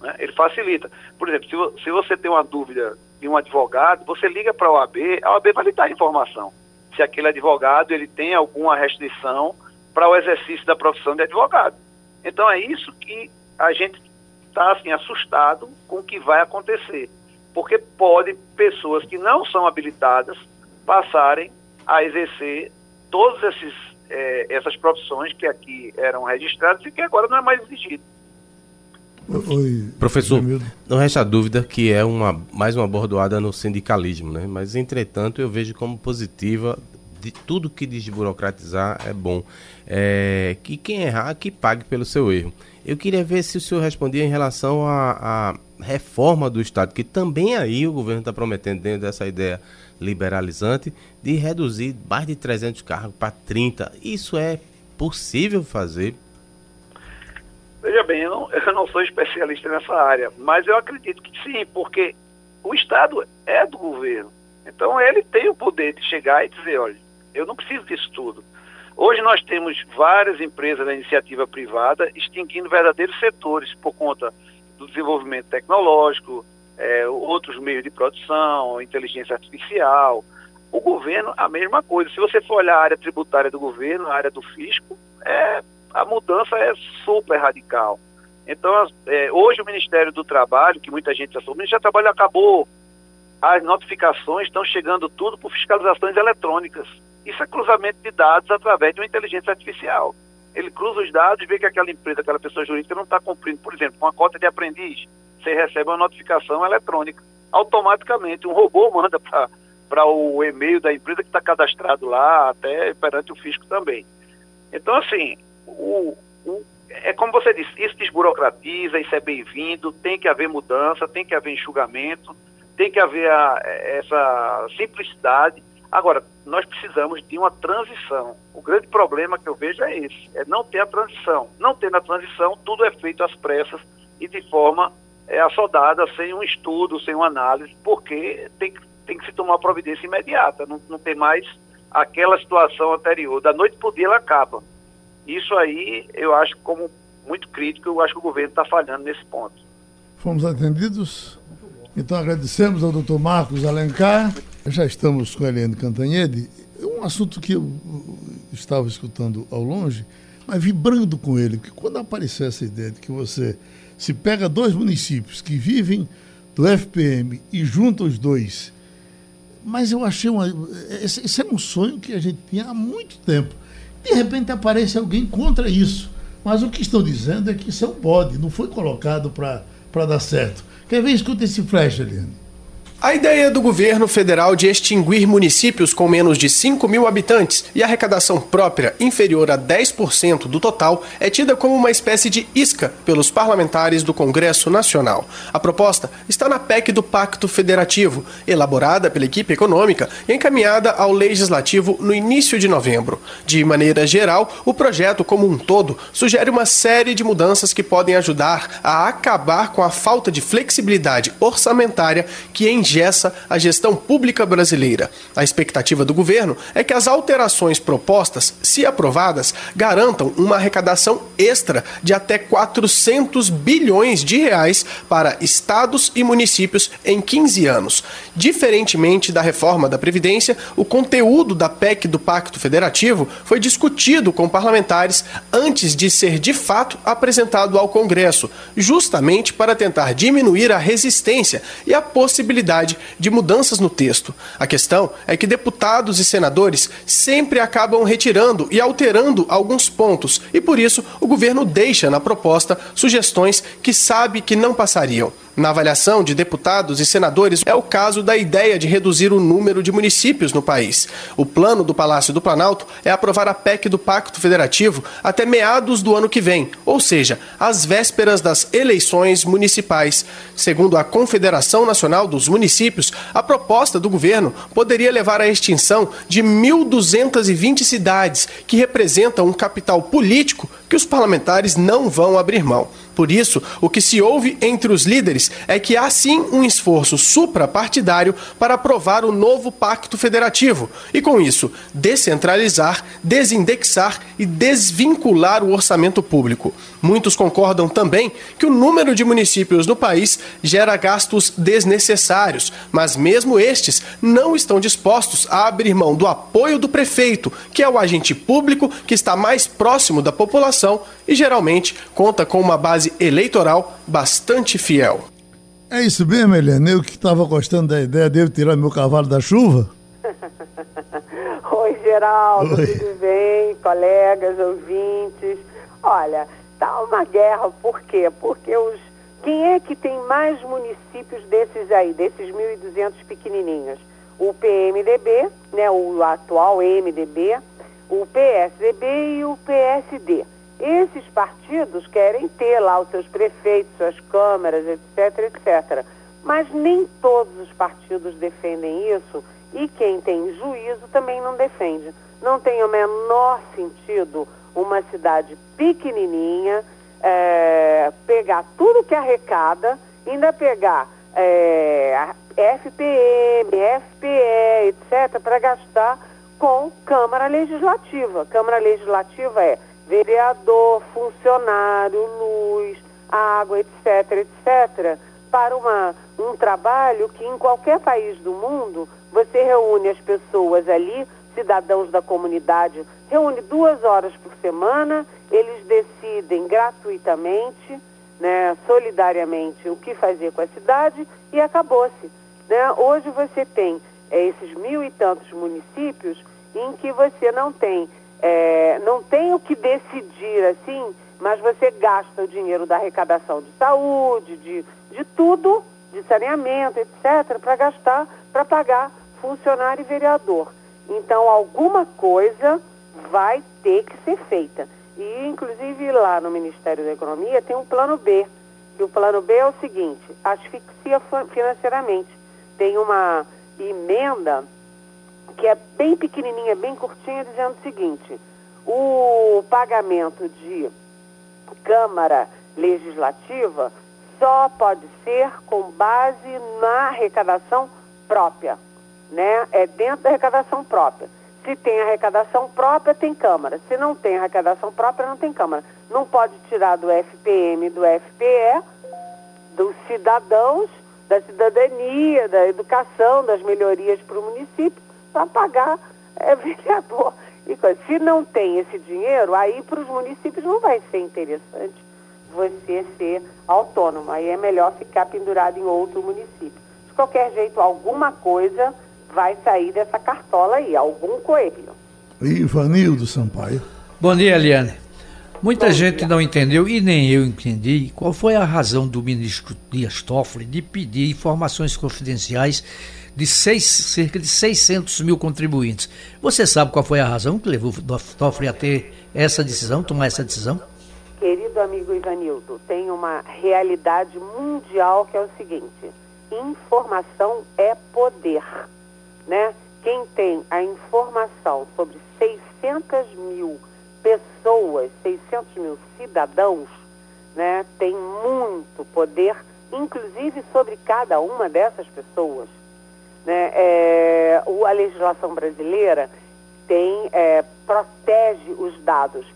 Né? Ele facilita. Por exemplo, se, se você tem uma dúvida de um advogado, você liga para a OAB, a OAB vai lhe dar informação. Se aquele advogado ele tem alguma restrição para o exercício da profissão de advogado. Então é isso que a gente está assim, assustado com o que vai acontecer. Porque pode pessoas que não são habilitadas passarem a exercer todas esses, eh, essas profissões que aqui eram registradas e que agora não é mais exigido. Oi, Professor, não resta dúvida que é uma, mais uma bordoada no sindicalismo, né? mas entretanto eu vejo como positiva de tudo que desburocratizar é bom. É, que quem errar, que pague pelo seu erro. Eu queria ver se o senhor respondia em relação à, à reforma do Estado, que também aí o governo está prometendo, dentro dessa ideia liberalizante, de reduzir mais de 300 cargos para 30. Isso é possível fazer Veja bem, eu não, eu não sou especialista nessa área, mas eu acredito que sim, porque o Estado é do governo. Então ele tem o poder de chegar e dizer, olha, eu não preciso disso tudo. Hoje nós temos várias empresas da iniciativa privada extinguindo verdadeiros setores por conta do desenvolvimento tecnológico, é, outros meios de produção, inteligência artificial. O governo, a mesma coisa. Se você for olhar a área tributária do governo, a área do fisco, é a mudança é super radical. Então, é, hoje o Ministério do Trabalho, que muita gente assume, o Ministério do Trabalho acabou. As notificações estão chegando tudo por fiscalizações eletrônicas. Isso é cruzamento de dados através de uma inteligência artificial. Ele cruza os dados e vê que aquela empresa, aquela pessoa jurídica não está cumprindo, por exemplo, uma cota de aprendiz. Você recebe uma notificação eletrônica. Automaticamente, um robô manda para o e-mail da empresa que está cadastrado lá, até perante o fisco também. Então, assim, o, o, é como você disse, isso desburocratiza, isso é bem-vindo, tem que haver mudança, tem que haver enxugamento, tem que haver a, essa simplicidade. Agora, nós precisamos de uma transição. O grande problema que eu vejo é esse, é não ter a transição. Não tendo a transição, tudo é feito às pressas e de forma é, assodada, sem um estudo, sem uma análise, porque tem, tem que se tomar providência imediata, não, não tem mais aquela situação anterior. Da noite para o dia ela acaba. Isso aí eu acho como muito crítico, eu acho que o governo está falhando nesse ponto. Fomos atendidos? Então agradecemos ao doutor Marcos Alencar. Já estamos com a Helene Cantanhede. Um assunto que eu estava escutando ao longe, mas vibrando com ele, que quando apareceu essa ideia de que você se pega dois municípios que vivem do FPM e junta os dois, mas eu achei uma. Esse, esse era um sonho que a gente tinha há muito tempo. De repente aparece alguém contra isso. Mas o que estão dizendo é que isso é um bode, não foi colocado para dar certo. Quer ver? Escuta esse flash, Eliane. A ideia do governo federal de extinguir municípios com menos de 5 mil habitantes e arrecadação própria inferior a 10% do total é tida como uma espécie de isca pelos parlamentares do Congresso Nacional. A proposta está na PEC do Pacto Federativo, elaborada pela equipe econômica e encaminhada ao Legislativo no início de novembro. De maneira geral, o projeto como um todo sugere uma série de mudanças que podem ajudar a acabar com a falta de flexibilidade orçamentária que em engessa a gestão pública brasileira. A expectativa do governo é que as alterações propostas, se aprovadas, garantam uma arrecadação extra de até 400 bilhões de reais para estados e municípios em 15 anos. Diferentemente da reforma da Previdência, o conteúdo da PEC do Pacto Federativo foi discutido com parlamentares antes de ser de fato apresentado ao Congresso, justamente para tentar diminuir a resistência e a possibilidade necessidade de mudanças no texto. A questão é que deputados e senadores sempre acabam retirando e alterando alguns pontos, e por isso o governo deixa na proposta sugestões que sabe que não passariam. Na avaliação de deputados e senadores, é o caso da ideia de reduzir o número de municípios no país. O plano do Palácio do Planalto é aprovar a PEC do Pacto Federativo até meados do ano que vem, ou seja, às vésperas das eleições municipais. Segundo a Confederação Nacional dos Municípios, a proposta do governo poderia levar à extinção de 1.220 cidades, que representam um capital político que os parlamentares não vão abrir mão. Por isso, o que se ouve entre os líderes é que há sim um esforço suprapartidário para aprovar o novo Pacto Federativo e, com isso, descentralizar, desindexar e desvincular o orçamento público. Muitos concordam também que o número de municípios no país gera gastos desnecessários, mas mesmo estes não estão dispostos a abrir mão do apoio do prefeito, que é o agente público que está mais próximo da população e geralmente conta com uma base eleitoral bastante fiel. É isso mesmo, Helena. Eu que estava gostando da ideia de eu tirar meu cavalo da chuva. Oi, Geraldo, Oi. tudo bem? Colegas, ouvintes. Olha, tá uma guerra, por quê? Porque os. Quem é que tem mais municípios desses aí, desses 1.200 pequenininhos? O PMDB, né, o atual MDB, o PSDB e o PSD. Esses partidos querem ter lá os seus prefeitos, suas câmaras, etc, etc. Mas nem todos os partidos defendem isso e quem tem juízo também não defende. Não tem o menor sentido uma cidade pequenininha é, pegar tudo que arrecada, ainda pegar é, FPM, FPE, etc., para gastar com Câmara Legislativa. Câmara Legislativa é vereador, funcionário, luz, água, etc., etc., para uma, um trabalho que em qualquer país do mundo você reúne as pessoas ali, cidadãos da comunidade, reúne duas horas por semana, eles decidem gratuitamente, né, solidariamente, o que fazer com a cidade e acabou-se. Né? Hoje você tem é, esses mil e tantos municípios em que você não tem é, não tem o que decidir assim, mas você gasta o dinheiro da arrecadação de saúde, de, de tudo, de saneamento, etc., para gastar, para pagar funcionário e vereador. Então, alguma coisa vai ter que ser feita. E, inclusive, lá no Ministério da Economia tem um plano B. E o plano B é o seguinte: asfixia financeiramente. Tem uma emenda que é bem pequenininha, bem curtinha, dizendo o seguinte: o pagamento de Câmara Legislativa só pode ser com base na arrecadação própria, né? É dentro da arrecadação própria. Se tem arrecadação própria, tem Câmara. Se não tem arrecadação própria, não tem Câmara. Não pode tirar do FPM, do FPE, dos cidadãos, da cidadania, da educação, das melhorias para o município, para pagar é, vereador. E se não tem esse dinheiro, aí para os municípios não vai ser interessante você ser autônomo. Aí é melhor ficar pendurado em outro município. De qualquer jeito, alguma coisa vai sair dessa cartola aí, algum coelho. Ivanildo Sampaio. Bom dia, Eliane. Muita Bom gente dia. não entendeu e nem eu entendi qual foi a razão do ministro Dias Toffoli de pedir informações confidenciais de seis- cerca de 600 mil contribuintes. Você sabe qual foi a razão que levou o Toffoli a ter essa decisão, tomar essa decisão? Querido amigo Ivanildo, tem uma realidade mundial que é o seguinte: informação é poder, né? Quem tem a informação sobre 600 mil pessoas, 600 mil cidadãos, né, tem muito poder, inclusive sobre cada uma dessas pessoas. Né? É, a legislação brasileira tem, é, protege os dados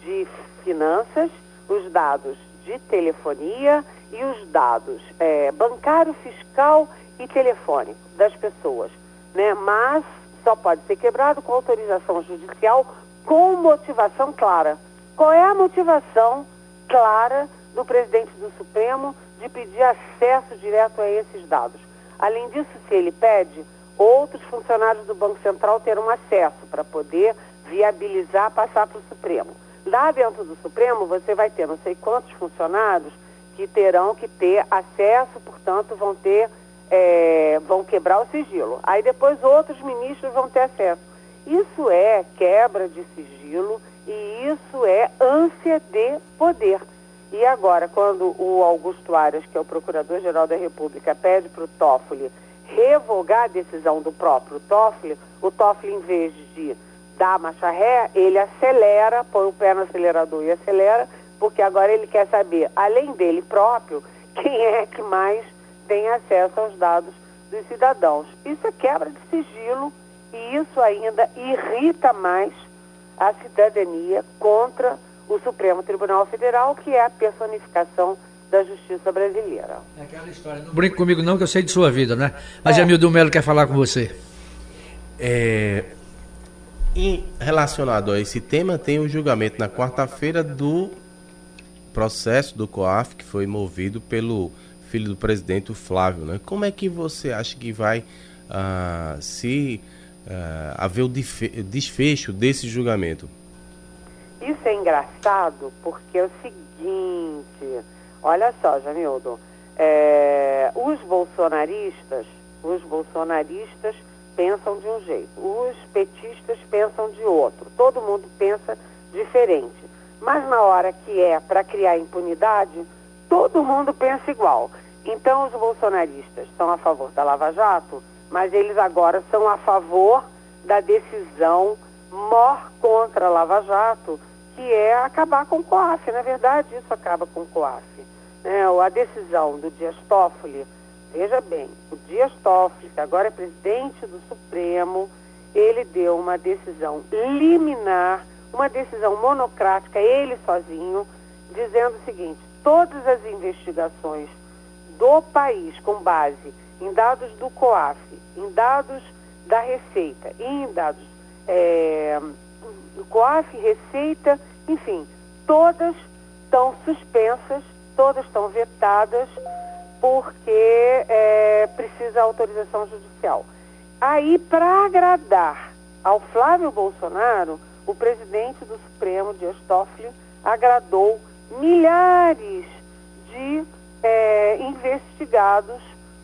de finanças, os dados de telefonia e os dados é, bancário, fiscal e telefônico das pessoas. Né? Mas só pode ser quebrado com autorização judicial com motivação clara. Qual é a motivação clara do presidente do Supremo de pedir acesso direto a esses dados? Além disso, se ele pede, outros funcionários do Banco Central terão acesso para poder viabilizar passar para o Supremo. Lá dentro do Supremo, você vai ter não sei quantos funcionários que terão que ter acesso, portanto, vão ter, é, vão quebrar o sigilo. Aí depois outros ministros vão ter acesso. Isso é quebra de sigilo e isso é ânsia de poder. E agora, quando o Augusto Aras, que é o Procurador-Geral da República, pede para o Toffoli revogar a decisão do próprio Toffoli, o Toffoli, em vez de dar marcha ré, ele acelera, põe o pé no acelerador e acelera, porque agora ele quer saber, além dele próprio, quem é que mais tem acesso aos dados dos cidadãos. Isso é quebra de sigilo e isso ainda irrita mais a cidadania contra o Supremo Tribunal Federal, que é a personificação da justiça brasileira. É aquela história. Não brinque comigo não, que eu sei de sua vida, né? A Jamildo Melo quer falar com você. É, em relacionado a esse tema, tem o julgamento na quarta-feira do processo do COAF que foi movido pelo filho do presidente, o Flávio. Né? Como é que você acha que vai ah, se ah, haver o desfecho desse julgamento? Isso é engraçado porque é o seguinte, olha só, Jamildo, é, os bolsonaristas, os bolsonaristas pensam de um jeito, os petistas pensam de outro, todo mundo pensa diferente. Mas na hora que é para criar impunidade, todo mundo pensa igual. Então os bolsonaristas são a favor da Lava Jato, mas eles agora são a favor da decisão mor contra a Lava Jato, que é acabar com o COAF. Na verdade, isso acaba com o COAF. É, a decisão do Dias Toffoli, veja bem, o Dias Toffoli, que agora é presidente do Supremo, ele deu uma decisão liminar, uma decisão monocrática, ele sozinho, dizendo o seguinte, todas as investigações do país com base em dados do COAF, em dados da Receita e em dados é, do COAF, Receita, enfim, todas estão suspensas, todas estão vetadas porque é, precisa autorização judicial. Aí, para agradar ao Flávio Bolsonaro, o presidente do Supremo, Dias Toffoli, agradou milhares de é, investigados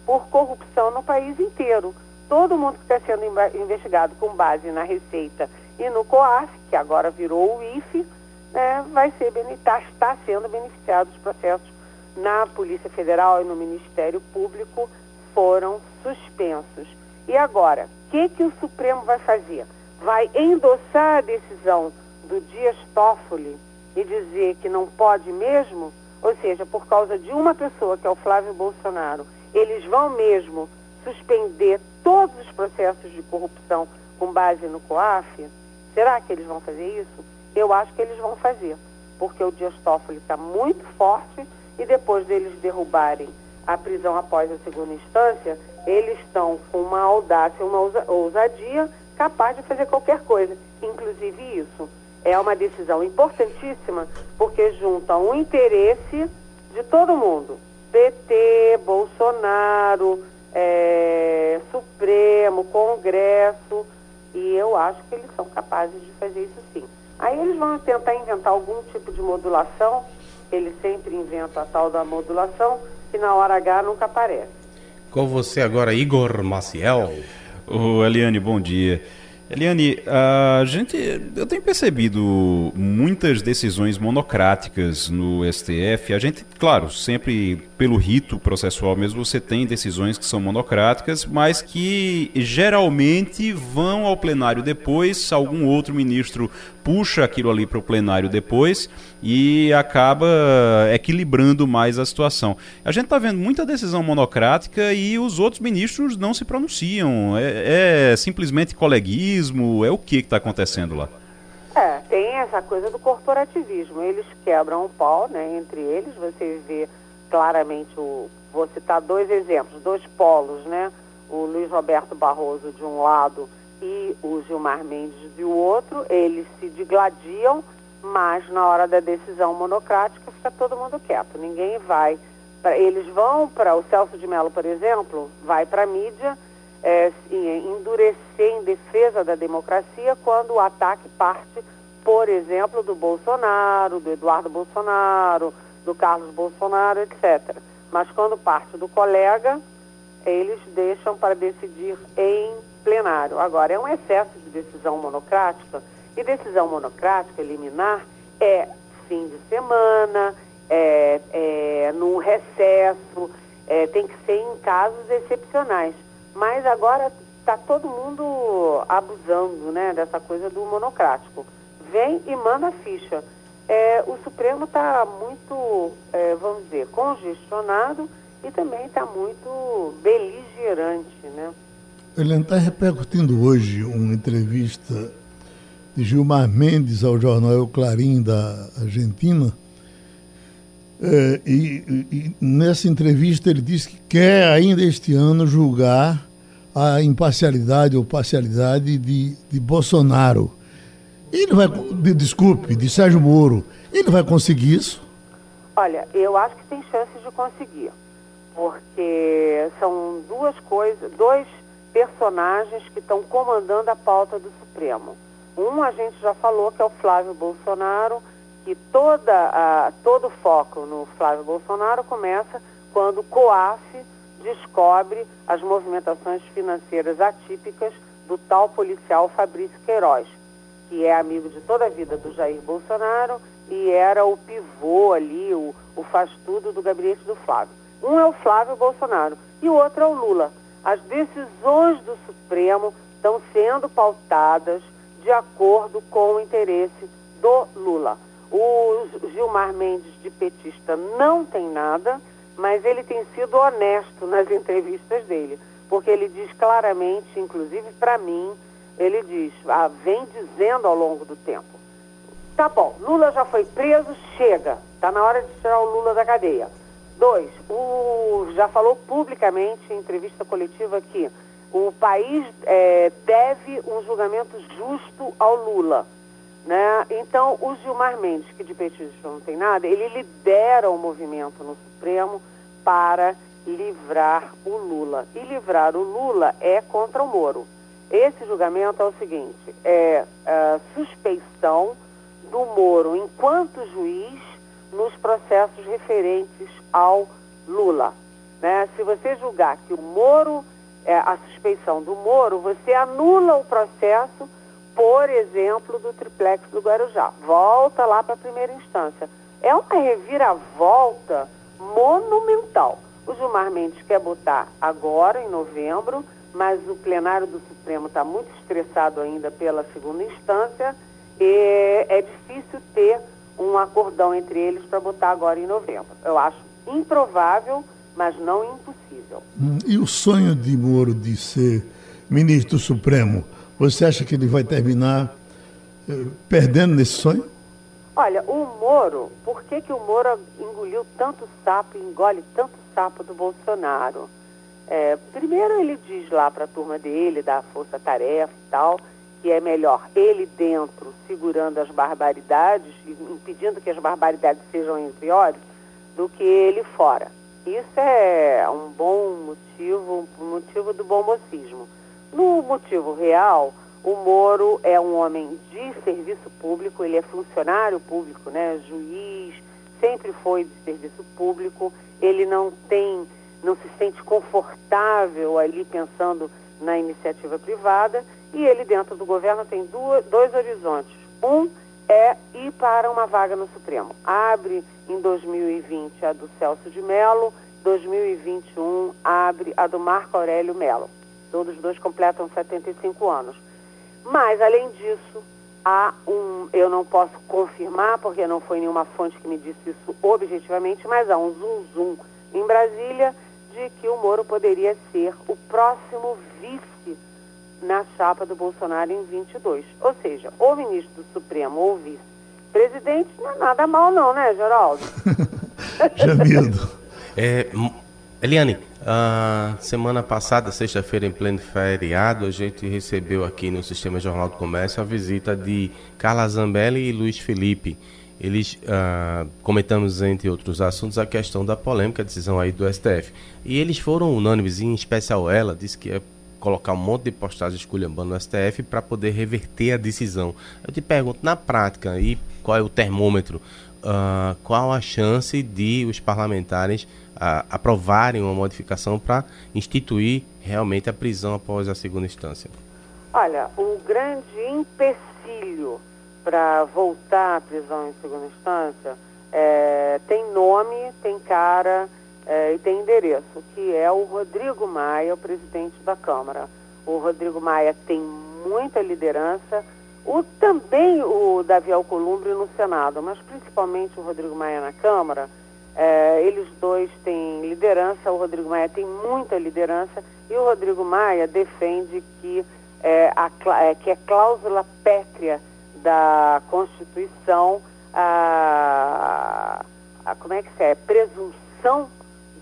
por corrupção no país inteiro. Todo mundo que está sendo investigado com base na Receita e no COAF, que agora virou o IFE, né, vai ser bene- tá- está sendo beneficiado dos processos na Polícia Federal e no Ministério Público foram suspensos. E agora, o que, que o Supremo vai fazer? Vai endossar a decisão do Dias Toffoli e dizer que não pode mesmo? Ou seja, por causa de uma pessoa, que é o Flávio Bolsonaro, eles vão mesmo suspender todos os processos de corrupção com base no COAF? Será que eles vão fazer isso? Eu acho que eles vão fazer, porque o Dias Toffoli está muito forte e depois deles derrubarem a prisão após a segunda instância, eles estão com uma audácia, uma ousa- ousadia capaz de fazer qualquer coisa, inclusive isso. É uma decisão importantíssima porque junta um interesse de todo mundo. PT, Bolsonaro, eh, Supremo, Congresso, E eu acho que eles são capazes de fazer isso sim. Aí eles vão tentar inventar algum tipo de modulação, eles sempre inventam a tal da modulação, que na hora H nunca aparece. Com você agora, Igor Maciel. Ô, Eliane, bom dia. Eliane, a gente, eu tenho percebido muitas decisões monocráticas no STF. A gente, claro, sempre pelo rito processual mesmo, você tem decisões que são monocráticas, mas que geralmente vão ao plenário depois, algum outro ministro puxa aquilo ali para o plenário depois e acaba equilibrando mais a situação. A gente está vendo muita decisão monocrática e os outros ministros não se pronunciam. É, é simplesmente coleguismo? É o que está acontecendo lá? É, tem essa coisa do corporativismo. Eles quebram o pau, né? Entre eles, você vê claramente o. Vou citar dois exemplos, dois polos, né? O Luiz Roberto Barroso de um lado e o Gilmar Mendes de outro, eles se digladiam, mas na hora da decisão monocrática fica todo mundo quieto. Ninguém vai. Pra, eles vão para o Celso de Mello, por exemplo, vai para a mídia é, endurecer em defesa da democracia quando o ataque parte, por exemplo, do Bolsonaro, do Eduardo Bolsonaro, do Carlos Bolsonaro, etc. Mas quando parte do colega, eles deixam para decidir em plenário. Agora, é um excesso de decisão monocrática, e decisão monocrática, liminar, é fim de semana, é, é no recesso, é, tem que ser em casos excepcionais. Mas agora está todo mundo abusando né, dessa coisa do monocrático. Vem e manda a ficha é, o Supremo está muito, é, vamos dizer, congestionado e também está muito beligerante, né? Ele está repercutindo hoje uma entrevista de Gilmar Mendes ao jornal El Clarim da Argentina. É, e, e, nessa entrevista ele disse que quer ainda este ano julgar a imparcialidade ou parcialidade de, de Bolsonaro. Ele vai, de, desculpe, de Sérgio Moro, ele vai conseguir isso? Olha, eu acho que tem chances de conseguir, porque são duas coisas, dois personagens que estão comandando a pauta do Supremo. Um a gente já falou que é o Flávio Bolsonaro, que toda a, todo o foco no Flávio Bolsonaro começa quando o COAF descobre as movimentações financeiras atípicas do tal policial Fabrício Queiroz que é amigo de toda a vida do Jair Bolsonaro e era o pivô ali, o, o faz-tudo do gabinete do Flávio. Um é o Flávio Bolsonaro e o outro é o Lula. As decisões do Supremo estão sendo pautadas de acordo com o interesse do Lula. O Gilmar Mendes, de petista, não tem nada, mas ele tem sido honesto nas entrevistas dele, porque ele diz claramente, inclusive para mim, ele diz, ah, vem dizendo ao longo do tempo. Tá bom, Lula já foi preso, chega. Está na hora de tirar o Lula da cadeia. Dois, o, já falou publicamente em entrevista coletiva que o país é, deve um julgamento justo ao Lula. Né? Então, o Gilmar Mendes, que de petista não tem nada, ele lidera o movimento no Supremo para livrar o Lula. E livrar o Lula é contra o Moro. Esse julgamento é o seguinte: é a suspeição do Moro enquanto juiz nos processos referentes ao Lula. Né? Se você julgar que o Moro, é, a suspeição do Moro, você anula o processo, por exemplo, do triplex do Guarujá. Volta lá para a primeira instância. É uma reviravolta monumental. O Gilmar Mendes quer botar agora, em novembro, mas o plenário do Supremo está muito estressado ainda pela segunda instância e é difícil ter um acordão entre eles para botar agora em novembro. Eu acho improvável, mas não impossível. Hum, e o sonho de Moro de ser ministro Supremo, você acha que ele vai terminar eh, perdendo nesse sonho? Olha, o Moro, por que, que o Moro engoliu tanto sapo, engole tanto sapo do Bolsonaro? É, primeiro ele diz lá para a turma dele, da força-tarefa e tal, que é melhor ele dentro segurando as barbaridades, impedindo que as barbaridades sejam piores, do que ele fora. Isso é um bom motivo, um motivo do bom mocismo. No motivo real, O Moro é um homem de serviço público, ele é funcionário público, né? Juiz, sempre foi de serviço público. Ele não tem, não se sente confortável ali pensando na iniciativa privada e ele dentro do governo tem duas, dois horizontes. Um é ir para uma vaga no Supremo. Abre em 2020 a do Celso de Mello, 2021 abre a do Marco Aurélio Mello. Todos dois completam 75 anos. Mas, além disso, há um, eu não posso confirmar, porque não foi nenhuma fonte que me disse isso objetivamente, mas há um zum-zum em Brasília de que o Moro poderia ser o próximo vice na chapa do Bolsonaro em 22. Ou seja, o ministro do Supremo ou vice-presidente não é nada mal não, né, Geraldo? Jamildo. É, Eliane, a semana passada, sexta-feira, em pleno feriado, a gente recebeu aqui no Sistema Jornal do Comércio a visita de Carla Zambelli e Luiz Felipe. Eles uh, comentamos, entre outros assuntos, a questão da polêmica decisão aí do STF. E eles foram unânimes, em especial ela, disse que é colocar um monte de postagens esculhambando no STF para poder reverter a decisão. Eu te pergunto, na prática, e qual é o termômetro? Uh, qual a chance de os parlamentares uh, aprovarem uma modificação para instituir realmente a prisão após a segunda instância? Olha, o grande empecilho para voltar à prisão em segunda instância é, tem nome, tem cara é, e tem endereço, que é o Rodrigo Maia, o presidente da Câmara. O Rodrigo Maia tem muita liderança, o, também o Davi Alcolumbre no Senado, mas principalmente o Rodrigo Maia na Câmara. É, eles dois têm liderança, o Rodrigo Maia tem muita liderança e o Rodrigo Maia defende que é, a, é, que é cláusula pétrea da Constituição a, a como é que é? Presunção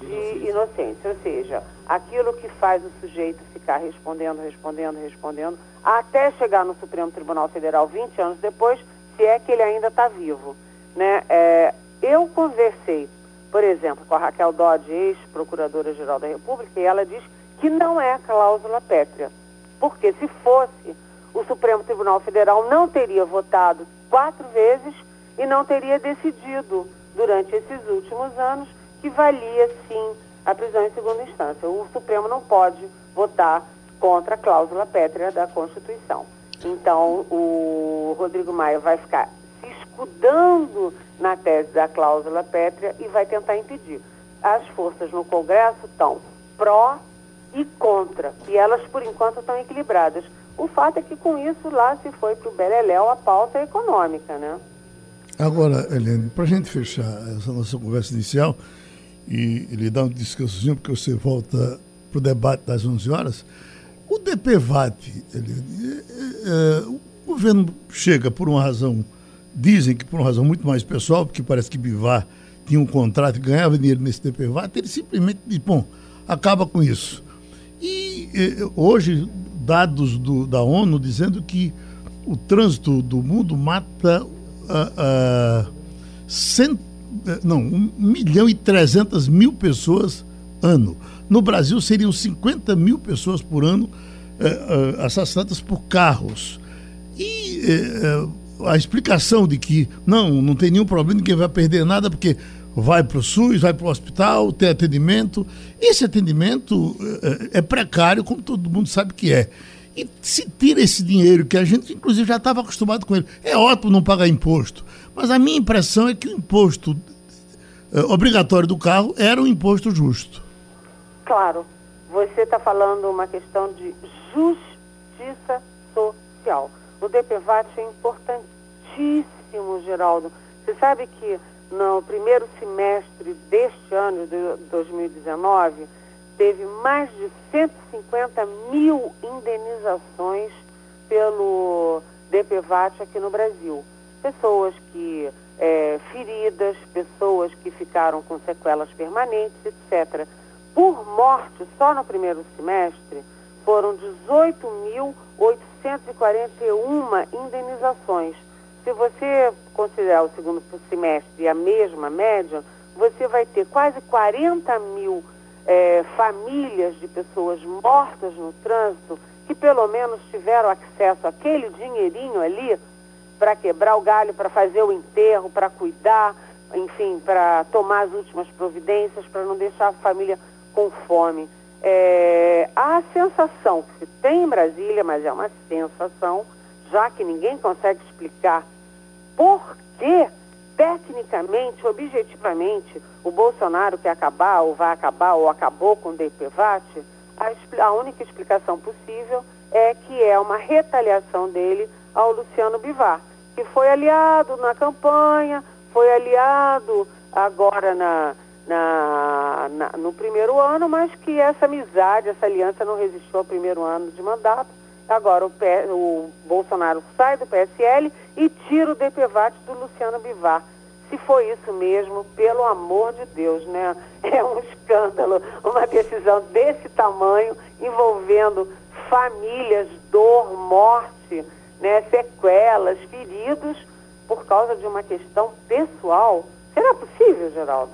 de inocência, ou seja, aquilo que faz o sujeito ficar respondendo, respondendo, respondendo, até chegar no Supremo Tribunal Federal 20 anos depois, se é que ele ainda está vivo. Né? É, eu conversei, por exemplo, com a Raquel Dodge, ex-procuradora-geral da República, e ela diz que não é cláusula pétrea. Porque se fosse, o Supremo Tribunal Federal não teria votado quatro vezes e não teria decidido durante esses últimos anos que valia sim a prisão em segunda instância. O Supremo não pode votar contra a cláusula pétrea da Constituição. Então, o Rodrigo Maia vai ficar se escudando na tese da cláusula pétrea e vai tentar impedir. As forças no Congresso estão pró e contra, e elas, por enquanto, estão equilibradas. O fato é que, com isso, lá se foi para o Beleléu a pauta econômica, né? Agora, Helene, para a gente fechar essa nossa conversa inicial, e lhe dar um descansozinho, porque você volta para o debate das 11 horas. O DPVAT, ele, é, é, o governo chega por uma razão, dizem que por uma razão muito mais pessoal, porque parece que Bivar tinha um contrato e ganhava dinheiro nesse DPVAT, ele simplesmente diz, bom, acaba com isso. E é, hoje, dados do, da ONU dizendo que o trânsito do mundo mata uh, uh, não, 1 milhão e 300 mil pessoas ano. No Brasil seriam 50 mil pessoas por ano eh, eh, assassinadas por carros. E eh, a explicação de que não, não tem nenhum problema, ninguém vai perder nada porque vai para o SUS, vai para o hospital, tem atendimento. Esse atendimento é precário, como todo mundo sabe que é. E se tira esse dinheiro, que a gente inclusive já estava acostumado com ele, é ótimo não pagar imposto. Mas a minha impressão é que o imposto eh, obrigatório do carro era um imposto justo. Claro. Você está falando uma questão de justiça social. O DPVAT é importantíssimo, Geraldo. Você sabe que no primeiro semestre deste ano, de 2019, teve mais de 150 mil indenizações pelo DPVAT aqui no Brasil pessoas que é, feridas, pessoas que ficaram com sequelas permanentes, etc. Por morte, só no primeiro semestre, foram 18.841 indenizações. Se você considerar o segundo semestre a mesma média, você vai ter quase 40 mil é, famílias de pessoas mortas no trânsito que pelo menos tiveram acesso àquele dinheirinho ali para quebrar o galho, para fazer o enterro, para cuidar, enfim, para tomar as últimas providências, para não deixar a família com fome. É, a sensação que se tem em Brasília, mas é uma sensação, já que ninguém consegue explicar por que, tecnicamente, objetivamente, o Bolsonaro quer acabar, ou vai acabar, ou acabou com o DPVAT, a, a única explicação possível é que é uma retaliação dele ao Luciano Bivar, que foi aliado na campanha, foi aliado agora na, na, na, no primeiro ano, mas que essa amizade, essa aliança não resistiu ao primeiro ano de mandato. Agora o, P, o Bolsonaro sai do PSL e tira o DPVAT do Luciano Bivar. Se foi isso mesmo, pelo amor de Deus, né? É um escândalo, uma decisão desse tamanho envolvendo famílias, dor, morte, né, sequelas, feridos por causa de uma questão pessoal. Será possível, Geraldo?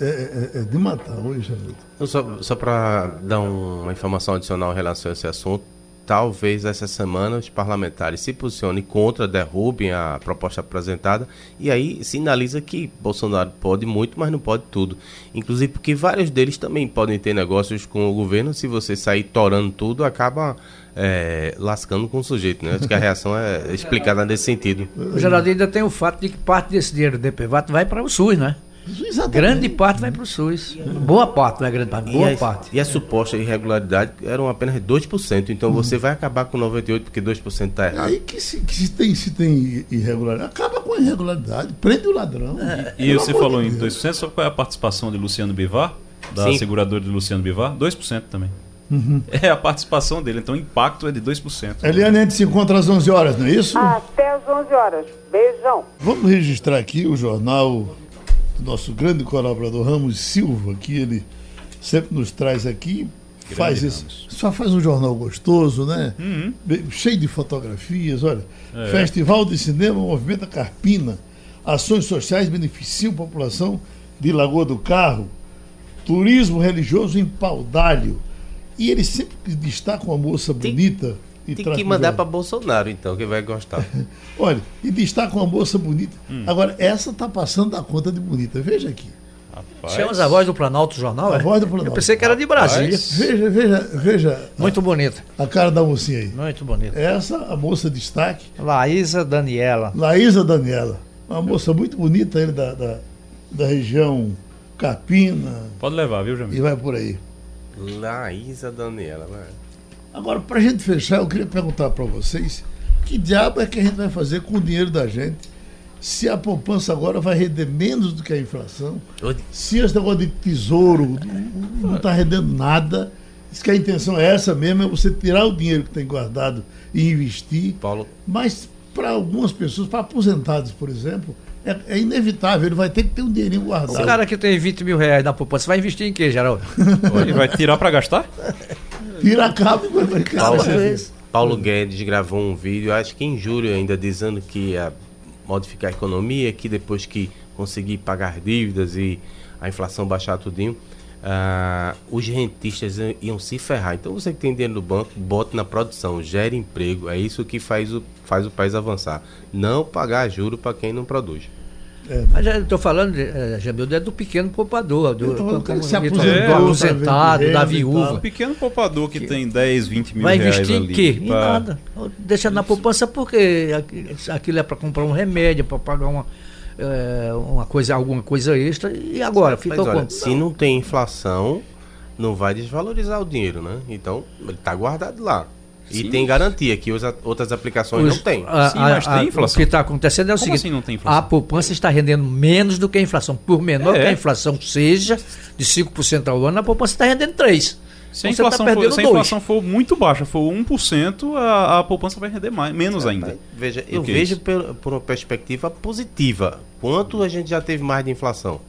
É, é, é de matar hoje, Geraldo. Só, só para dar uma informação adicional em relação a esse assunto, talvez essa semana os parlamentares se posicionem contra, derrubem a proposta apresentada e aí sinaliza que Bolsonaro pode muito, mas não pode tudo. Inclusive porque vários deles também podem ter negócios com o governo, se você sair torando tudo, acaba é, lascando com o sujeito, né? Acho que a reação é explicada nesse sentido. O Geraldo ainda tem o fato de que parte desse dinheiro do DPVAT vai para o SUS, né? Exatamente. Grande parte vai para o SUS. Boa parte, não é grande parte, boa e a, parte. E a suposta irregularidade eram apenas 2%. Então você vai acabar com 98% porque 2% está errado. Aí que se, que se tem, se tem irregularidade, acaba com a irregularidade, prende o ladrão. E Pelo você falou de em Deus. 2%, sabe qual é a participação de Luciano Bivar? Da Sim. seguradora de Luciano Bivar? 2% também. É a participação dele, então o impacto é de 2%. Eliane, a gente se encontra às 11 horas, não é isso? Até às 11 horas. Beijão. Vamos registrar aqui o jornal do nosso grande colaborador Ramos Silva, que ele sempre nos traz aqui. faz esse, Ramos. só faz um jornal gostoso, né? Bem- Cheio de fotografias, olha. Festival de Cinema Movimenta Carpina. Ações sociais beneficiam a população de Lagoa do Carro. Turismo religioso em Paudalho. E ele sempre destaca uma moça Tem- bonita. e Tem que mandar para Bolsonaro, então, que vai gostar. Olha, e destaca uma moça bonita. Hum. Agora, essa tá passando da conta de bonita. Veja aqui. Rapaz. Chamas a voz do Planalto Jornal? A é? voz do Planalto. Eu pensei que era de Brasília. Veja, veja, veja Muito bonita, a cara da mocinha aí. muito bonita. Essa, a moça destaque, Laísa Daniela. Laísa Daniela. Uma moça muito bonita ele da, da, da região Capina Pode levar, viu, e Jamil? vai por aí. Laísa Daniela, né? Agora, para a gente fechar, eu queria perguntar para vocês que diabo é que a gente vai fazer com o dinheiro da gente se a poupança agora vai render menos do que a inflação? Se esse negócio de tesouro não está rendendo nada, diz que a intenção é essa mesmo, é você tirar o dinheiro que tem guardado e investir. Paulo, Mas para algumas pessoas, para aposentados, por exemplo, é, é inevitável, ele vai ter que ter um dinheirinho O guardado. cara que tem 20 mil reais na poupança vai investir em quê, Geraldo? Ele vai tirar para gastar? Tira a cabo e vai ficar. Paulo, Paulo Guedes gravou um vídeo, acho que em julho ainda, dizendo que ia modificar a economia, que depois que conseguir pagar dívidas e a inflação baixar tudinho, ah, os rentistas iam- iam se ferrar. Então você que tem dinheiro no banco, bote na produção, gere emprego. É isso que faz o, faz o país avançar. Não pagar juro para quem não produz. Mas eu estou falando, eh, Jamildo, é do pequeno poupador, do, do que se aposentou, do tá aposentado, da viúva. pequeno poupador que, tem 10, 20 mil Vai reais investir em ali quê? Em pra- nada. Deixa na poupança porque aqui- aquilo é para comprar um remédio, para pagar uma, eh, uma coisa, alguma coisa extra. E agora? Fica Mas olha, se não tem inflação, não vai desvalorizar o dinheiro, né? Então, ele está guardado lá. E Sim. tem garantia que outras aplicações Os- não tem. a- Sim, a- mas tem inflação. O que está acontecendo é o Como seguinte: assim não tem inflação? a poupança está rendendo menos do que a inflação. Por menor É. que a inflação seja, de 5% ao ano, a poupança está rendendo 3%. Se a, você tá inflação for, se a inflação for muito baixa, for 1%, a, a poupança vai render mais, menos ainda. Veja, eu vejo por, por uma perspectiva positiva. Quanto a gente já teve mais de inflação?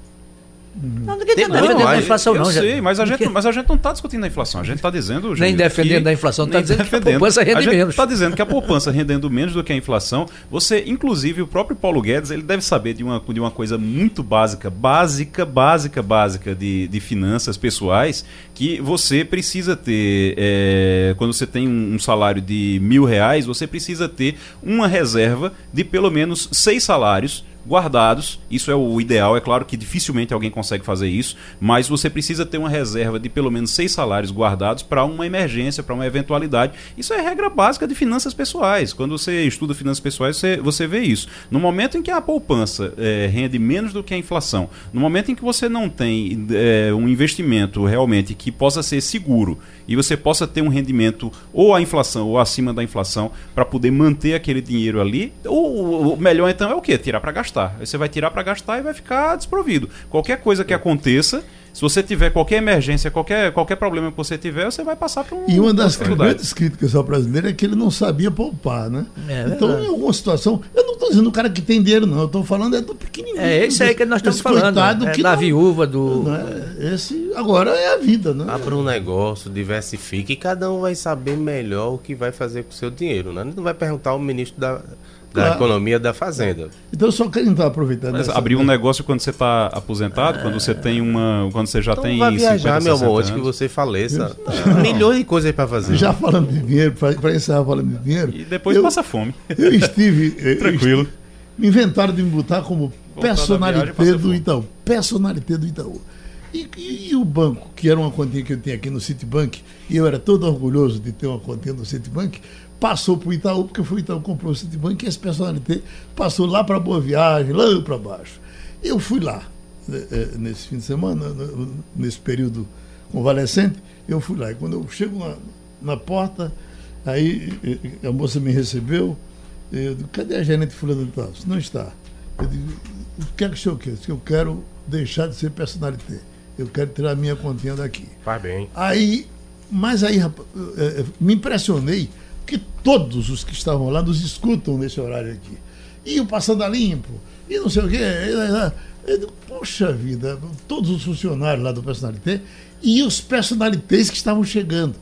Não, ninguém está defendendo a inflação, eu não. já- sei, mas a, gente, mas a gente não está discutindo a inflação. A gente está dizendo. Nem Júlio, defendendo que- a inflação, tá nem dizendo que a defendendo. poupança rende a gente menos. Está dizendo que a poupança rendendo menos do que a inflação. Você, inclusive, o próprio Paulo Guedes, ele deve saber de uma, de uma coisa muito básica, básica, básica, básica de, de finanças pessoais, que você precisa ter, é, quando você tem um, um salário de mil reais, você precisa ter uma reserva de pelo menos seis salários guardados. Isso é o ideal. É claro que dificilmente alguém consegue fazer isso, mas você precisa ter uma reserva de pelo menos seis salários guardados para uma emergência, para uma eventualidade. Isso é regra básica de finanças pessoais. Quando você estuda finanças pessoais, você, você vê isso. No momento em que a poupança eh, rende menos do que a inflação, no momento em que você não tem eh, um investimento realmente que possa ser seguro e você possa ter um rendimento ou a inflação ou acima da inflação para poder manter aquele dinheiro ali, o, melhor então é o quê? Tirar para gastar. Aí você vai tirar para gastar e vai ficar desprovido. Qualquer coisa que aconteça, se você tiver qualquer emergência, qualquer, qualquer problema que você tiver, você vai passar por um E uma das grandes críticas ao brasileiro é que ele não sabia poupar, né? É então, verdade. em alguma situação, eu não estou dizendo o cara que tem dinheiro, não. Eu estou falando é do pequenininho. É isso aí que nós estamos Esse falando. É, que da não- viúva, do. não é, esse agora é a vida, né? Abra um negócio, diversifique e cada um vai saber melhor o que vai fazer com o seu dinheiro. Né? Não vai perguntar ao ministro da, da Claro. Economia da Fazenda. Então eu só quero então aproveitando. Mas essa- abrir um negócio quando você está aposentado, quando você tem uma. Quando você já Então tem. vai viajar, 50, meu 60 amor, antes que anos. você faleça. Milhões de coisas aí pra fazer. Já falando de dinheiro, para encerrar falando de dinheiro. E depois eu, passa fome. Eu estive. eu Tranquilo. estive- me inventaram de me botar como Voltar viagem, personalité do fome. Itaú. Personalité do Itaú. E, e- e o banco, que era uma continha que eu tinha aqui no Citibank, e eu era todo orgulhoso de ter uma continha no Citibank, passou para o Itaú, porque foi o Itaú que comprou o Citibank, e esse personalité passou lá para Boa Viagem, lá para baixo. Eu fui lá, eh, eh, nesse fim de semana, n- nesse período convalescente, eu fui lá. E quando eu chego na, na porta, aí eh, a moça me recebeu, eu digo, cadê a gerente fulano de tal? Não está. Eu digo, o que é que o senhor quer? Disse, Eu quero deixar de ser personalité. Eu quero tirar a minha continha daqui. Faz bem. Aí, mas aí, rapaz, eh, me impressionei que todos os que estavam lá nos escutam nesse horário aqui. E o Passando a Limpo, e não sei o quê. eh, eu digo, Poxa vida, todos os funcionários lá do Personalité e os personalités que estavam chegando.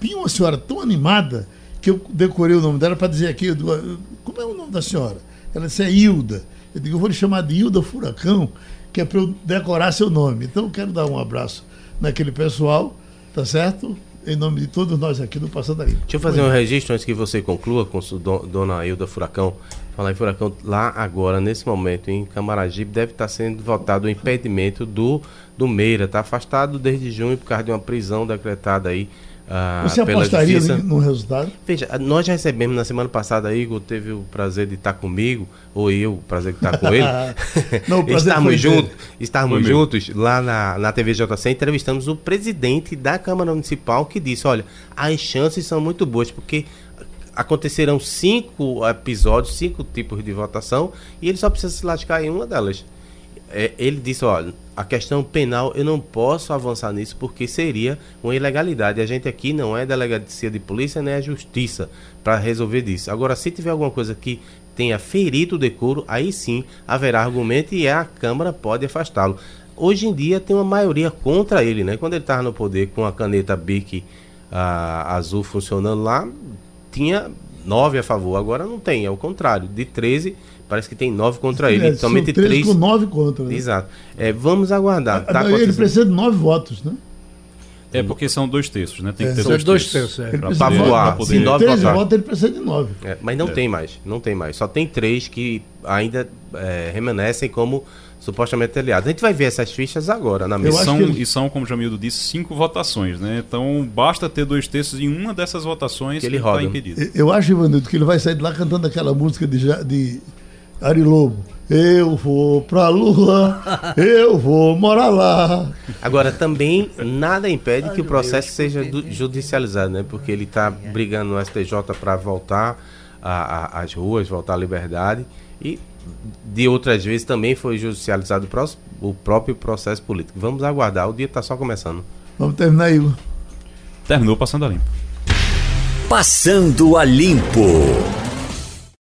Tinha uma senhora tão animada que eu decorei o nome dela para dizer aqui, digo, "Ah, como é o nome da senhora? Ela disse, é Hilda. Eu digo, eu vou lhe chamar de Hilda Furacão, que é para eu decorar seu nome. Então eu quero dar um abraço naquele pessoal, tá certo? Em nome de todos nós aqui do Passando a Limpo. Deixa eu fazer um registro antes que você conclua com Dona Hilda Furacão. Falar em Furacão, lá agora, nesse momento, em Camaragibe, deve estar sendo votado o impedimento do, do Meira. Está afastado desde junho por causa de uma prisão decretada aí ah, Você apostaria no resultado? Veja, nós já recebemos na semana passada, Igor teve o prazer de estar comigo, ou eu, o prazer de estar com ele. Não, estarmos juntos, estarmos juntos lá na, na TV JC, entrevistamos o presidente da Câmara Municipal que disse, olha, as chances são muito boas, porque acontecerão cinco episódios, cinco tipos de votação, e ele só precisa se lascar em uma delas. É, ele disse, olha, a questão penal eu não posso avançar nisso porque seria uma ilegalidade. A gente aqui não é delegacia de polícia nem a justiça para resolver disso. Agora, se tiver alguma coisa que tenha ferido o decoro, aí sim haverá argumento e a Câmara pode afastá-lo. Hoje em dia tem uma maioria contra ele, né? Quando ele estava no poder com a caneta Bic ah, azul funcionando lá, tinha nove a favor. Agora não tem, é o contrário. De 13, parece que tem nove contra ele. É, Somente três três. com nove contra. Né? Exato. É, vamos aguardar. Tá ele acontecendo- precisa de nove votos, né? É porque são dois terços, né? Tem que É. ter São dois, dois terços. terços, é. Poder- de voar, poder- se nove três votos, ele precisa de nove. É, mas não tem mais, não tem mais. Só tem três que ainda é, remanescem como supostamente aliados. A gente vai ver essas fichas agora na E mesa. acho são, que ele- e são, como o Jamildo disse, cinco votações, né? Então basta ter dois terços em uma dessas votações Que ele está roda. impedido. Eu acho, Ivanildo, que ele vai sair de lá cantando aquela música de, de Ari Lobo. Eu vou pra lua, eu vou morar lá. Agora, também nada impede que o processo seja judicializado, né? Porque ele está brigando no STJ para voltar às ruas, voltar à liberdade. E de outras vezes também foi judicializado o pró- o próprio processo político. Vamos aguardar, o dia está só começando. Vamos terminar, Igor. Terminou passando a limpo. Passando a Limpo.